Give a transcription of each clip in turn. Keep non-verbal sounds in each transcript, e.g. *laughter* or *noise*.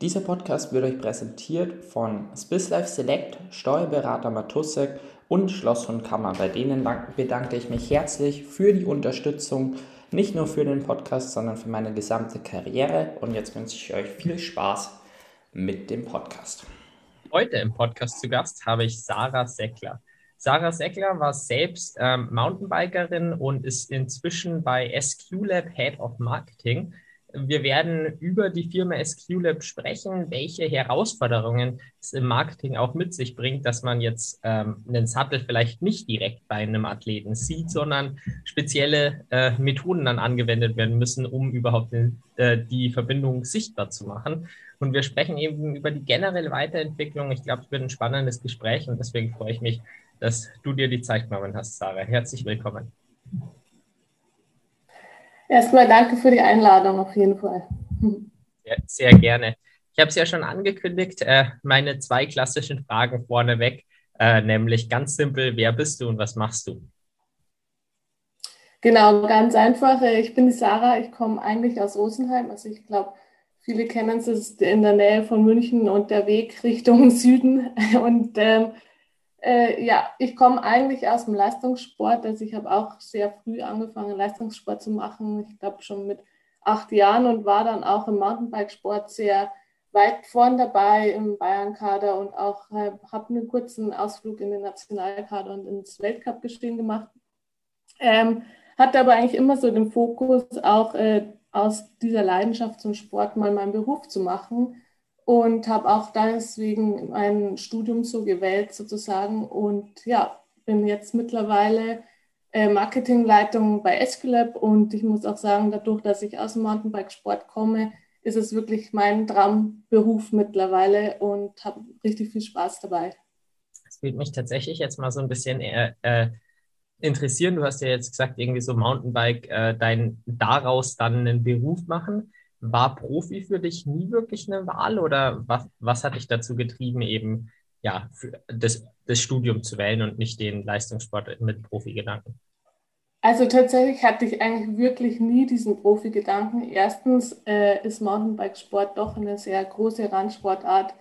Dieser Podcast wird euch präsentiert von SwissLife Select, Steuerberater Matussek und Schloss und Kammer. Bei denen bedanke ich mich herzlich für die Unterstützung, nicht nur für den Podcast, sondern für meine gesamte Karriere. Und jetzt wünsche ich euch viel Spaß mit dem Podcast. Heute im Podcast zu Gast habe ich Sarah Seckler. Sarah Seckler war selbst ähm, Mountainbikerin und ist inzwischen bei SQLab Head of Marketing. Wir werden über die Firma SQLab sprechen, welche Herausforderungen es im Marketing auch mit sich bringt, dass man jetzt ähm, einen Sattel vielleicht nicht direkt bei einem Athleten sieht, sondern spezielle äh, Methoden dann angewendet werden müssen, um überhaupt den, äh, die Verbindung sichtbar zu machen. Und wir sprechen eben über die generelle Weiterentwicklung. Ich glaube, es wird ein spannendes Gespräch und deswegen freue ich mich, dass du dir die Zeit genommen hast, Sarah. Herzlich willkommen. Erstmal danke für die Einladung auf jeden Fall. Ja, sehr gerne. Ich habe es ja schon angekündigt, äh, meine zwei klassischen Fragen vorneweg, äh, nämlich ganz simpel, wer bist du und was machst du? Genau, ganz einfach. Ich bin die Sarah, ich komme eigentlich aus Rosenheim. Also ich glaube, viele kennen es, es ist in der Nähe von München und der Weg Richtung *laughs* Süden. Und ähm, äh, ja, ich komme eigentlich aus dem Leistungssport. Also ich habe auch sehr früh angefangen, Leistungssport zu machen. Ich glaube schon mit acht Jahren und war dann auch im Mountainbikesport sehr weit vorn dabei im Bayern-Kader und auch äh, habe einen kurzen Ausflug in den Nationalkader und ins Weltcup-Gestehen gemacht. Ähm, hatte aber eigentlich immer so den Fokus, auch äh, aus dieser Leidenschaft zum Sport mal meinen Beruf zu machen und habe auch deswegen mein Studium so gewählt sozusagen und ja, bin jetzt mittlerweile äh, Marketingleitung bei Esculap und ich muss auch sagen, dadurch, dass ich aus dem Mountainbikesport komme, ist es wirklich mein Traumberuf mittlerweile und habe richtig viel Spaß dabei. Das würde mich tatsächlich jetzt mal so ein bisschen äh, äh, interessieren. Du hast ja jetzt gesagt, irgendwie so Mountainbike, äh, dein daraus dann einen Beruf machen. War Profi für dich nie wirklich eine Wahl oder was, was hat dich dazu getrieben, eben ja, das, das Studium zu wählen und nicht den Leistungssport mit Profi-Gedanken? Also tatsächlich hatte ich eigentlich wirklich nie diesen Profi-Gedanken. Erstens äh, ist Mountainbikesport doch eine sehr große Randsportart.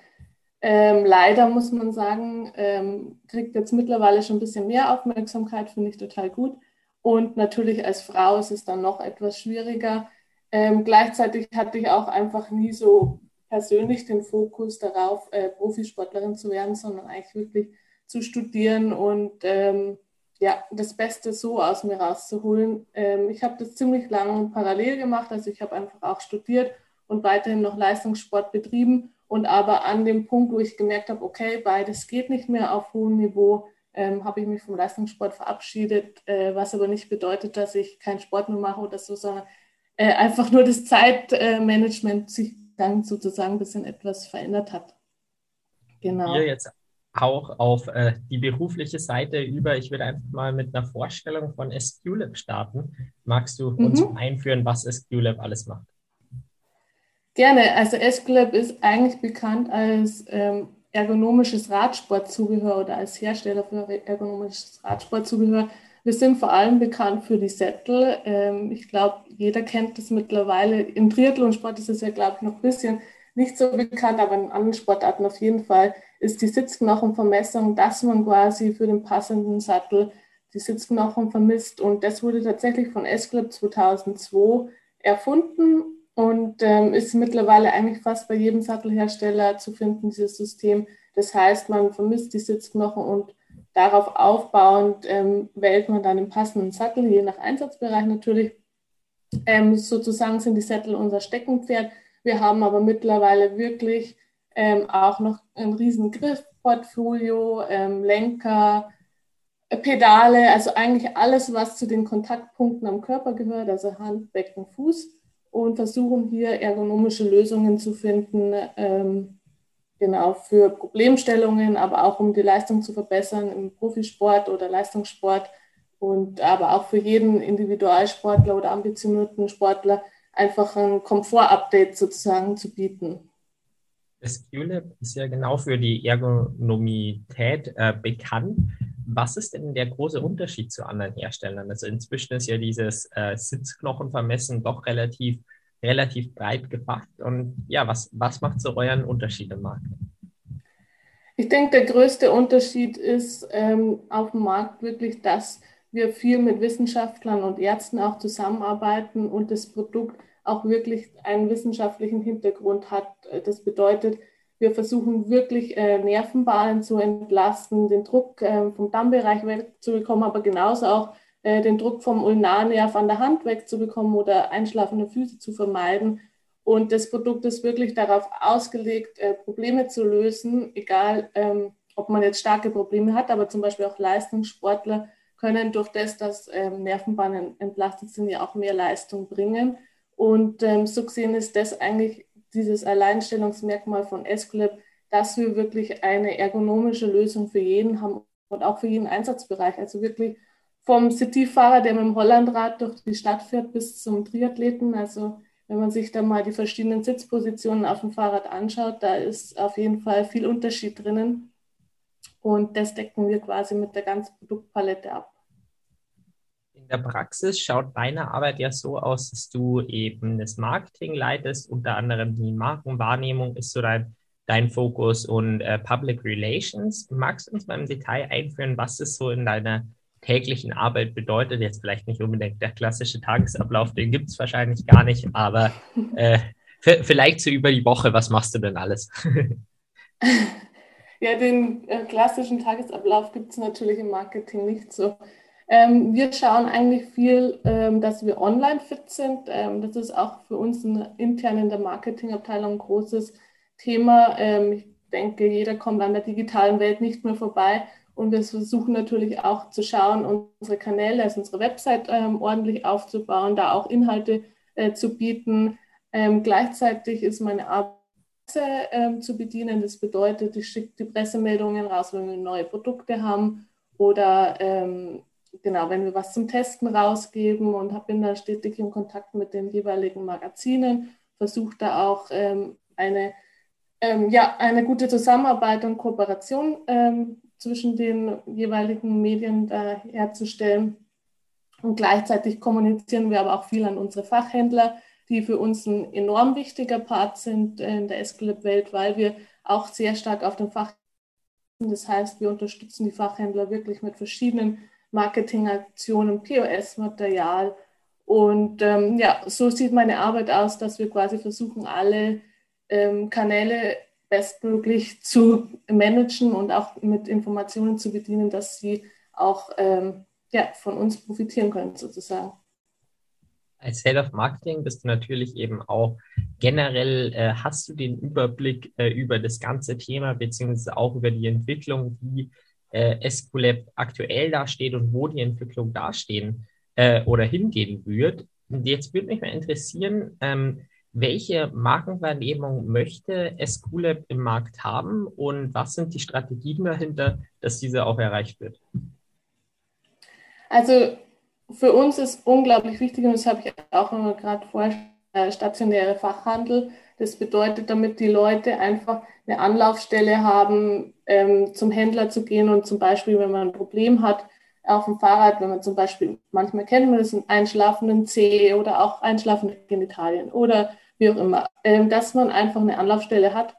Ähm, leider muss man sagen, ähm, kriegt jetzt mittlerweile schon ein bisschen mehr Aufmerksamkeit, finde ich total gut. Und natürlich als Frau ist es dann noch etwas schwieriger. Ähm, gleichzeitig hatte ich auch einfach nie so persönlich den Fokus darauf, äh, Profisportlerin zu werden, sondern eigentlich wirklich zu studieren und ähm, ja, das Beste so aus mir rauszuholen. Ähm, ich habe das ziemlich lange parallel gemacht, also ich habe einfach auch studiert und weiterhin noch Leistungssport betrieben und aber an dem Punkt, wo ich gemerkt habe, okay, beides geht nicht mehr auf hohem Niveau, ähm, habe ich mich vom Leistungssport verabschiedet, äh, was aber nicht bedeutet, dass ich keinen Sport mehr mache oder so, sondern äh, einfach nur das Zeitmanagement sich dann sozusagen ein bisschen etwas verändert hat. Genau. Hier jetzt auch auf äh, die berufliche Seite über. Ich würde einfach mal mit einer Vorstellung von SQLab starten. Magst du mhm. uns einführen, was SQLab alles macht? Gerne. Also SQLab ist eigentlich bekannt als ähm, ergonomisches Radsportzubehör oder als Hersteller für ergonomisches Radsportzubehör. Wir sind vor allem bekannt für die Sättel. Ähm, ich glaube, jeder kennt das mittlerweile. Im Triathlonsport ist es ja, glaube ich, noch ein bisschen nicht so bekannt, aber in anderen Sportarten auf jeden Fall ist die Sitzknochenvermessung, dass man quasi für den passenden Sattel die Sitzknochen vermisst. Und das wurde tatsächlich von S-Club 2002 erfunden und ähm, ist mittlerweile eigentlich fast bei jedem Sattelhersteller zu finden, dieses System. Das heißt, man vermisst die Sitzknochen und darauf aufbauend ähm, wählt man dann den passenden Sattel, je nach Einsatzbereich natürlich. Ähm, sozusagen sind die Sättel unser Steckenpferd. Wir haben aber mittlerweile wirklich ähm, auch noch ein riesen Griffportfolio, ähm, Lenker, Pedale, also eigentlich alles, was zu den Kontaktpunkten am Körper gehört, also Hand, Becken, Fuß und versuchen hier ergonomische Lösungen zu finden, ähm, genau für Problemstellungen, aber auch um die Leistung zu verbessern im Profisport oder Leistungssport und aber auch für jeden Individualsportler oder ambitionierten Sportler einfach ein Komfort-Update sozusagen zu bieten. Das QLab ist ja genau für die Ergonomität äh, bekannt. Was ist denn der große Unterschied zu anderen Herstellern? Also inzwischen ist ja dieses äh, Sitzknochenvermessen doch relativ, relativ breit gefasst. Und ja, was, was macht so euren Unterschied im Markt? Ich denke, der größte Unterschied ist ähm, auf dem Markt wirklich, dass wir viel mit Wissenschaftlern und Ärzten auch zusammenarbeiten und das Produkt auch wirklich einen wissenschaftlichen Hintergrund hat. Das bedeutet, wir versuchen wirklich äh, Nervenbahnen zu entlasten, den Druck äh, vom Dammbereich wegzubekommen, aber genauso auch äh, den Druck vom Ulnarnerv an der Hand wegzubekommen oder einschlafende Füße zu vermeiden. Und das Produkt ist wirklich darauf ausgelegt, äh, Probleme zu lösen, egal ähm, ob man jetzt starke Probleme hat, aber zum Beispiel auch Leistungssportler können durch das, dass ähm, Nervenbahnen entlastet sind, ja auch mehr Leistung bringen. Und ähm, so gesehen ist das eigentlich dieses Alleinstellungsmerkmal von Escolab, dass wir wirklich eine ergonomische Lösung für jeden haben und auch für jeden Einsatzbereich. Also wirklich vom Cityfahrer, der mit dem Hollandrad durch die Stadt fährt, bis zum Triathleten. Also wenn man sich da mal die verschiedenen Sitzpositionen auf dem Fahrrad anschaut, da ist auf jeden Fall viel Unterschied drinnen. Und das decken wir quasi mit der ganzen Produktpalette ab. In der Praxis schaut deine Arbeit ja so aus, dass du eben das Marketing leitest, unter anderem die Markenwahrnehmung ist so dein, dein Fokus und äh, Public Relations. Magst du uns mal im Detail einführen, was es so in deiner täglichen Arbeit bedeutet? Jetzt vielleicht nicht unbedingt der klassische Tagesablauf, den gibt es wahrscheinlich gar nicht, aber *laughs* äh, vielleicht so über die Woche, was machst du denn alles? *laughs* ja, den äh, klassischen Tagesablauf gibt es natürlich im Marketing nicht so. Ähm, wir schauen eigentlich viel, ähm, dass wir online fit sind. Ähm, das ist auch für uns ein, intern in der Marketingabteilung ein großes Thema. Ähm, ich denke, jeder kommt an der digitalen Welt nicht mehr vorbei. Und wir versuchen natürlich auch zu schauen, unsere Kanäle, also unsere Website ähm, ordentlich aufzubauen, da auch Inhalte äh, zu bieten. Ähm, gleichzeitig ist meine Arbeit zu bedienen. Das bedeutet, ich schicke die Pressemeldungen raus, wenn wir neue Produkte haben oder ähm, genau, wenn wir was zum Testen rausgeben und bin da stetig in Kontakt mit den jeweiligen Magazinen, versuche da auch ähm, eine, ähm, ja, eine gute Zusammenarbeit und Kooperation ähm, zwischen den jeweiligen Medien herzustellen. Und gleichzeitig kommunizieren wir aber auch viel an unsere Fachhändler, die für uns ein enorm wichtiger Part sind in der Escalip-Welt, weil wir auch sehr stark auf den Fach das heißt, wir unterstützen die Fachhändler wirklich mit verschiedenen Marketingaktionen, POS-Material. Und ähm, ja, so sieht meine Arbeit aus, dass wir quasi versuchen, alle ähm, Kanäle bestmöglich zu managen und auch mit Informationen zu bedienen, dass sie auch ähm, ja, von uns profitieren können, sozusagen. Als Head of Marketing bist du natürlich eben auch generell, äh, hast du den Überblick äh, über das ganze Thema, beziehungsweise auch über die Entwicklung, wie äh, Escolab aktuell dasteht und wo die Entwicklung dastehen äh, oder hingehen wird. Jetzt würde mich mal interessieren, ähm, welche Markenwahrnehmung möchte Escolab im Markt haben und was sind die Strategien dahinter, dass diese auch erreicht wird? Also für uns ist unglaublich wichtig, und das habe ich auch gerade vorher, äh, stationäre Fachhandel. Das bedeutet, damit die Leute einfach eine Anlaufstelle haben, ähm, zum Händler zu gehen und zum Beispiel, wenn man ein Problem hat auf dem Fahrrad, wenn man zum Beispiel, manchmal kennt man das, einen einschlafenden Zeh oder auch einschlafende Genitalien oder wie auch immer, ähm, dass man einfach eine Anlaufstelle hat,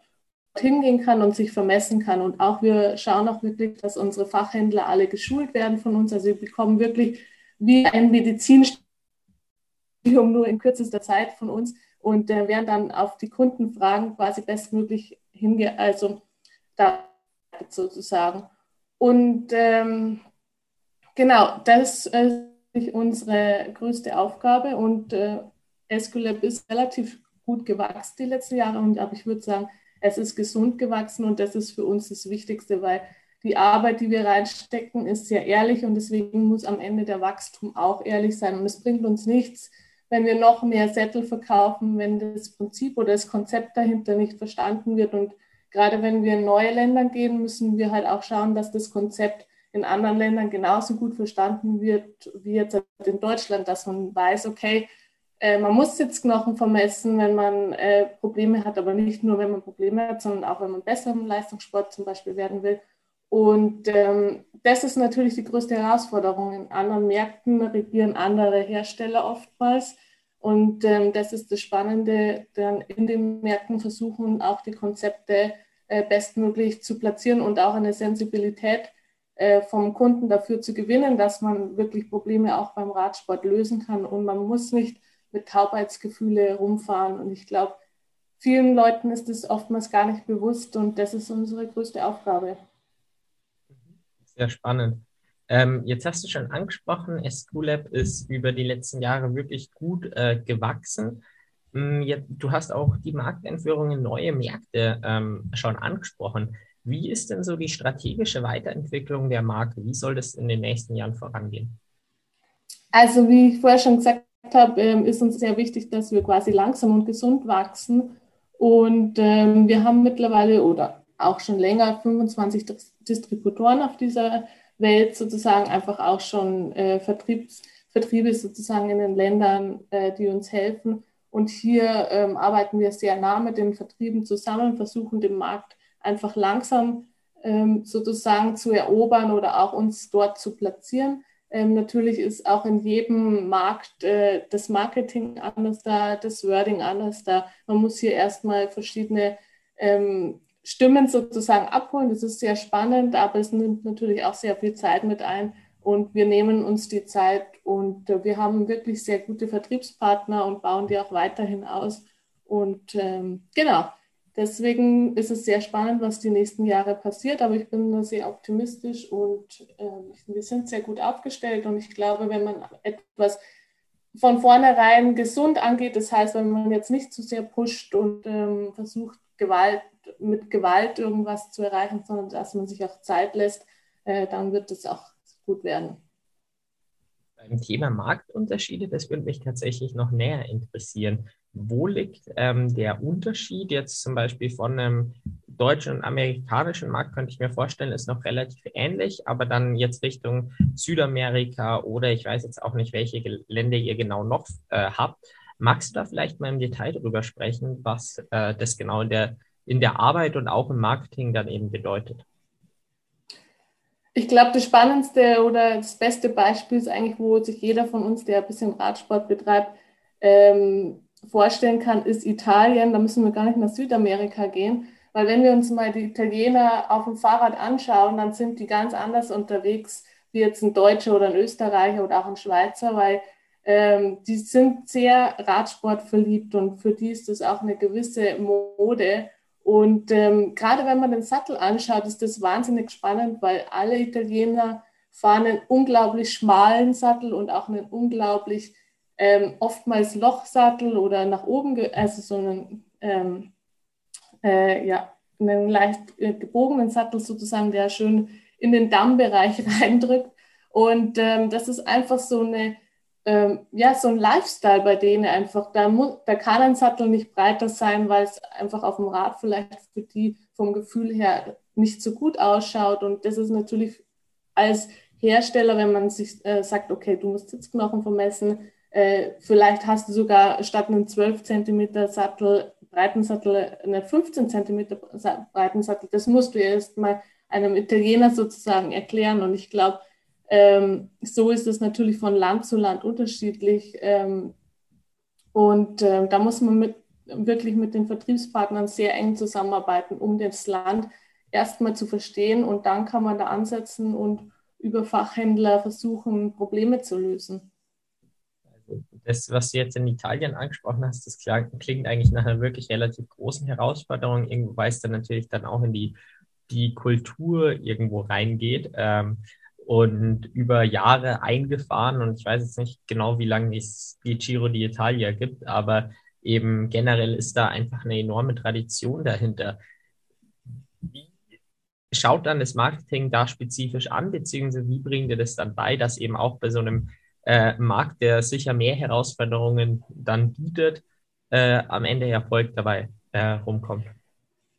hingehen kann und sich vermessen kann. Und auch wir schauen auch wirklich, dass unsere Fachhändler alle geschult werden von uns. Also wir bekommen wirklich wie ein Medizinstudium nur in kürzester Zeit von uns und äh, werden dann auf die Kundenfragen quasi bestmöglich hinge also da sozusagen. Und ähm, genau, das ist unsere größte Aufgabe und äh, Escolab ist relativ gut gewachsen die letzten Jahre und aber ich würde sagen, es ist gesund gewachsen und das ist für uns das Wichtigste, weil die Arbeit, die wir reinstecken, ist sehr ehrlich und deswegen muss am Ende der Wachstum auch ehrlich sein und es bringt uns nichts, wenn wir noch mehr Sättel verkaufen, wenn das Prinzip oder das Konzept dahinter nicht verstanden wird und gerade wenn wir in neue Länder gehen, müssen wir halt auch schauen, dass das Konzept in anderen Ländern genauso gut verstanden wird wie jetzt in Deutschland, dass man weiß, okay, äh, man muss Sitzknochen vermessen, wenn man äh, Probleme hat, aber nicht nur, wenn man Probleme hat, sondern auch, wenn man besser im Leistungssport zum Beispiel werden will. Und ähm, das ist natürlich die größte Herausforderung. In anderen Märkten regieren andere Hersteller oftmals. Und ähm, das ist das Spannende, dann in den Märkten versuchen, auch die Konzepte äh, bestmöglich zu platzieren und auch eine Sensibilität vom Kunden dafür zu gewinnen, dass man wirklich Probleme auch beim Radsport lösen kann. Und man muss nicht mit Taubheitsgefühle rumfahren. Und ich glaube, vielen Leuten ist das oftmals gar nicht bewusst und das ist unsere größte Aufgabe. Sehr spannend. Ähm, jetzt hast du schon angesprochen, SQLab ist über die letzten Jahre wirklich gut äh, gewachsen. Jetzt, du hast auch die Markteinführung in neue Märkte ähm, schon angesprochen. Wie ist denn so die strategische Weiterentwicklung der Marke? Wie soll das in den nächsten Jahren vorangehen? Also wie ich vorher schon gesagt habe, ähm, ist uns sehr wichtig, dass wir quasi langsam und gesund wachsen. Und ähm, wir haben mittlerweile oder auch schon länger 25 Distributoren auf dieser Welt sozusagen, einfach auch schon äh, Vertriebs, Vertriebe sozusagen in den Ländern, äh, die uns helfen. Und hier ähm, arbeiten wir sehr nah mit den Vertrieben zusammen, versuchen den Markt einfach langsam ähm, sozusagen zu erobern oder auch uns dort zu platzieren. Ähm, natürlich ist auch in jedem Markt äh, das Marketing anders da, das Wording anders da. Man muss hier erstmal verschiedene ähm, Stimmen sozusagen abholen. Das ist sehr spannend, aber es nimmt natürlich auch sehr viel Zeit mit ein. Und wir nehmen uns die Zeit und äh, wir haben wirklich sehr gute Vertriebspartner und bauen die auch weiterhin aus. Und ähm, genau, deswegen ist es sehr spannend, was die nächsten Jahre passiert. Aber ich bin sehr optimistisch und äh, wir sind sehr gut aufgestellt. Und ich glaube, wenn man etwas von vornherein gesund angeht, das heißt, wenn man jetzt nicht zu sehr pusht und ähm, versucht, Gewalt mit Gewalt irgendwas zu erreichen, sondern dass man sich auch Zeit lässt, äh, dann wird es auch gut werden. Beim Thema Marktunterschiede, das würde mich tatsächlich noch näher interessieren. Wo liegt ähm, der Unterschied jetzt zum Beispiel von einem deutschen und amerikanischen Markt, könnte ich mir vorstellen, ist noch relativ ähnlich, aber dann jetzt Richtung Südamerika oder ich weiß jetzt auch nicht, welche Länder ihr genau noch äh, habt. Magst du da vielleicht mal im Detail darüber sprechen, was äh, das genau in der in der Arbeit und auch im Marketing dann eben bedeutet? Ich glaube, das spannendste oder das beste Beispiel ist eigentlich, wo sich jeder von uns, der ein bisschen Radsport betreibt, ähm, vorstellen kann, ist Italien. Da müssen wir gar nicht nach Südamerika gehen, weil wenn wir uns mal die Italiener auf dem Fahrrad anschauen, dann sind die ganz anders unterwegs wie jetzt ein Deutscher oder ein Österreicher oder auch ein Schweizer, weil ähm, die sind sehr Radsport verliebt und für die ist das auch eine gewisse Mode. Und ähm, gerade wenn man den Sattel anschaut, ist das wahnsinnig spannend, weil alle Italiener fahren einen unglaublich schmalen Sattel und auch einen unglaublich ähm, oftmals Lochsattel oder nach oben, also so einen, ähm, äh, ja, einen leicht äh, gebogenen Sattel sozusagen, der schön in den Dammbereich *laughs* reindrückt. Und ähm, das ist einfach so eine ähm, ja, so ein Lifestyle bei denen einfach. Da, muss, da kann ein Sattel nicht breiter sein, weil es einfach auf dem Rad vielleicht für die vom Gefühl her nicht so gut ausschaut. Und das ist natürlich als Hersteller, wenn man sich äh, sagt, okay, du musst Sitzknochen vermessen, äh, vielleicht hast du sogar statt einem 12 cm Sattel, breiten Sattel, einen 15 cm breiten Sattel. Das musst du erst mal einem Italiener sozusagen erklären. Und ich glaube, ähm, so ist es natürlich von Land zu Land unterschiedlich. Ähm, und äh, da muss man mit, wirklich mit den Vertriebspartnern sehr eng zusammenarbeiten, um das Land erstmal zu verstehen. Und dann kann man da ansetzen und über Fachhändler versuchen, Probleme zu lösen. Das, was du jetzt in Italien angesprochen hast, das klingt eigentlich nach einer wirklich relativ großen Herausforderung. Weil es dann natürlich dann auch in die, die Kultur irgendwo reingeht. Ähm, und über Jahre eingefahren. Und ich weiß jetzt nicht genau, wie lange es die Giro d'Italia gibt, aber eben generell ist da einfach eine enorme Tradition dahinter. Wie schaut dann das Marketing da spezifisch an, beziehungsweise wie bringt ihr das dann bei, dass eben auch bei so einem äh, Markt, der sicher mehr Herausforderungen dann bietet, äh, am Ende Erfolg dabei äh, rumkommt?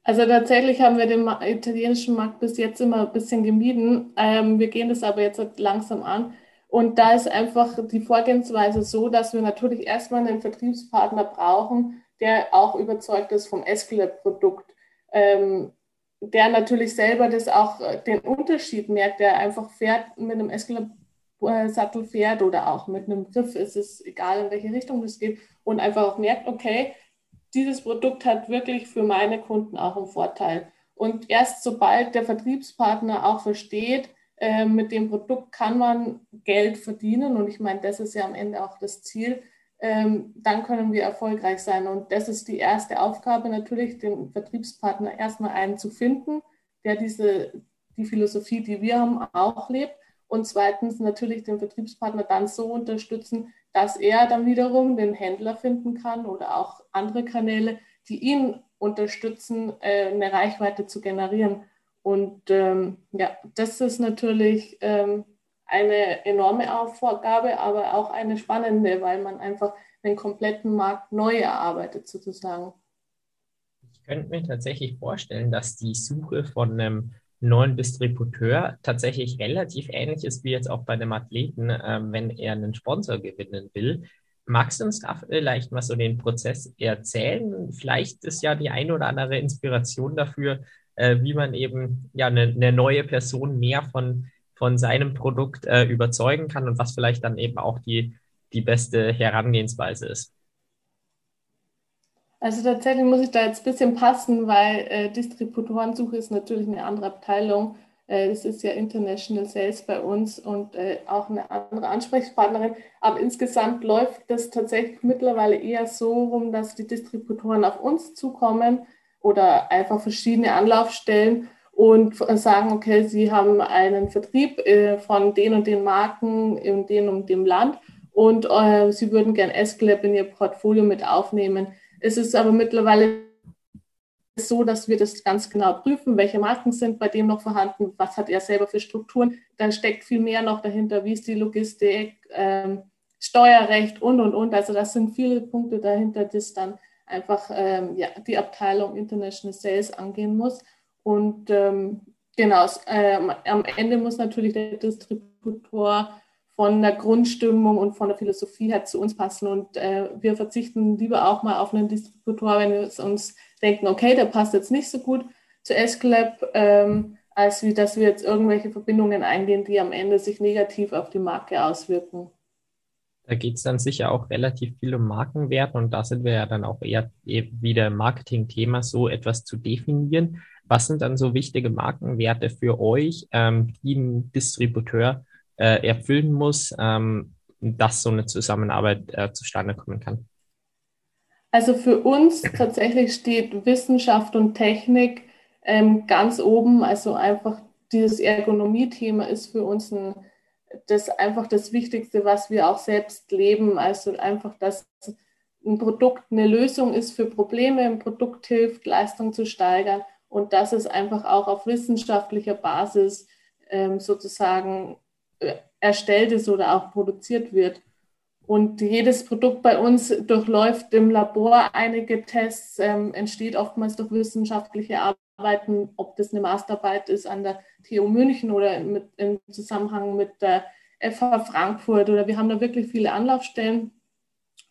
Also tatsächlich haben wir den italienischen Markt bis jetzt immer ein bisschen gemieden. Ähm, wir gehen das aber jetzt langsam an. Und da ist einfach die Vorgehensweise so, dass wir natürlich erstmal einen Vertriebspartner brauchen, der auch überzeugt ist vom Escalate-Produkt, ähm, der natürlich selber das auch äh, den Unterschied merkt, der einfach fährt mit einem Escalate-Sattel fährt oder auch mit einem Griff, ist es egal, in welche Richtung das geht, und einfach auch merkt, okay, dieses Produkt hat wirklich für meine Kunden auch einen Vorteil. Und erst sobald der Vertriebspartner auch versteht, äh, mit dem Produkt kann man Geld verdienen, und ich meine, das ist ja am Ende auch das Ziel, ähm, dann können wir erfolgreich sein. Und das ist die erste Aufgabe, natürlich den Vertriebspartner erstmal einen zu finden, der diese, die Philosophie, die wir haben, auch lebt. Und zweitens natürlich den Vertriebspartner dann so unterstützen, dass er dann wiederum den Händler finden kann oder auch andere Kanäle, die ihn unterstützen, äh, eine Reichweite zu generieren. Und ähm, ja, das ist natürlich ähm, eine enorme Aufgabe, aber auch eine spannende, weil man einfach den kompletten Markt neu erarbeitet sozusagen. Ich könnte mir tatsächlich vorstellen, dass die Suche von einem neuen Distributeur tatsächlich relativ ähnlich ist wie jetzt auch bei einem Athleten, ähm, wenn er einen Sponsor gewinnen will. Magst du uns da vielleicht mal so den Prozess erzählen? Vielleicht ist ja die eine oder andere Inspiration dafür, äh, wie man eben ja eine, eine neue Person mehr von von seinem Produkt äh, überzeugen kann und was vielleicht dann eben auch die, die beste Herangehensweise ist. Also tatsächlich muss ich da jetzt ein bisschen passen, weil äh, Distributorensuche ist natürlich eine andere Abteilung. Äh, das ist ja International Sales bei uns und äh, auch eine andere Ansprechpartnerin. Aber insgesamt läuft das tatsächlich mittlerweile eher so rum, dass die Distributoren auf uns zukommen oder einfach verschiedene Anlaufstellen und sagen, okay, Sie haben einen Vertrieb äh, von den und den Marken in dem und dem Land und Sie würden gern S-Clap in Ihr Portfolio mit aufnehmen. Es ist aber mittlerweile so, dass wir das ganz genau prüfen, welche Marken sind bei dem noch vorhanden, was hat er selber für Strukturen. Dann steckt viel mehr noch dahinter, wie ist die Logistik, ähm, Steuerrecht und, und, und. Also das sind viele Punkte dahinter, das dann einfach ähm, ja, die Abteilung International Sales angehen muss. Und ähm, genau, äh, am Ende muss natürlich der Distributor von der Grundstimmung und von der Philosophie her zu uns passen. Und äh, wir verzichten lieber auch mal auf einen Distributor, wenn wir uns denken, okay, der passt jetzt nicht so gut zu Esclap, ähm, als wie dass wir jetzt irgendwelche Verbindungen eingehen, die am Ende sich negativ auf die Marke auswirken. Da geht es dann sicher auch relativ viel um Markenwert und da sind wir ja dann auch eher wieder im Marketing-Thema, so etwas zu definieren. Was sind dann so wichtige Markenwerte für euch, ähm, die ein Distributeur äh, erfüllen muss, ähm, dass so eine Zusammenarbeit äh, zustande kommen kann? Also für uns tatsächlich steht Wissenschaft und Technik ähm, ganz oben. Also einfach dieses Ergonomie-Thema ist für uns ein, das einfach das Wichtigste, was wir auch selbst leben. Also einfach, dass ein Produkt eine Lösung ist für Probleme, ein Produkt hilft, Leistung zu steigern und dass es einfach auch auf wissenschaftlicher Basis ähm, sozusagen erstellt ist oder auch produziert wird. Und jedes Produkt bei uns durchläuft im Labor einige Tests, ähm, entsteht oftmals durch wissenschaftliche Arbeiten, ob das eine Masterarbeit ist an der TU München oder mit, im Zusammenhang mit der FH Frankfurt. Oder wir haben da wirklich viele Anlaufstellen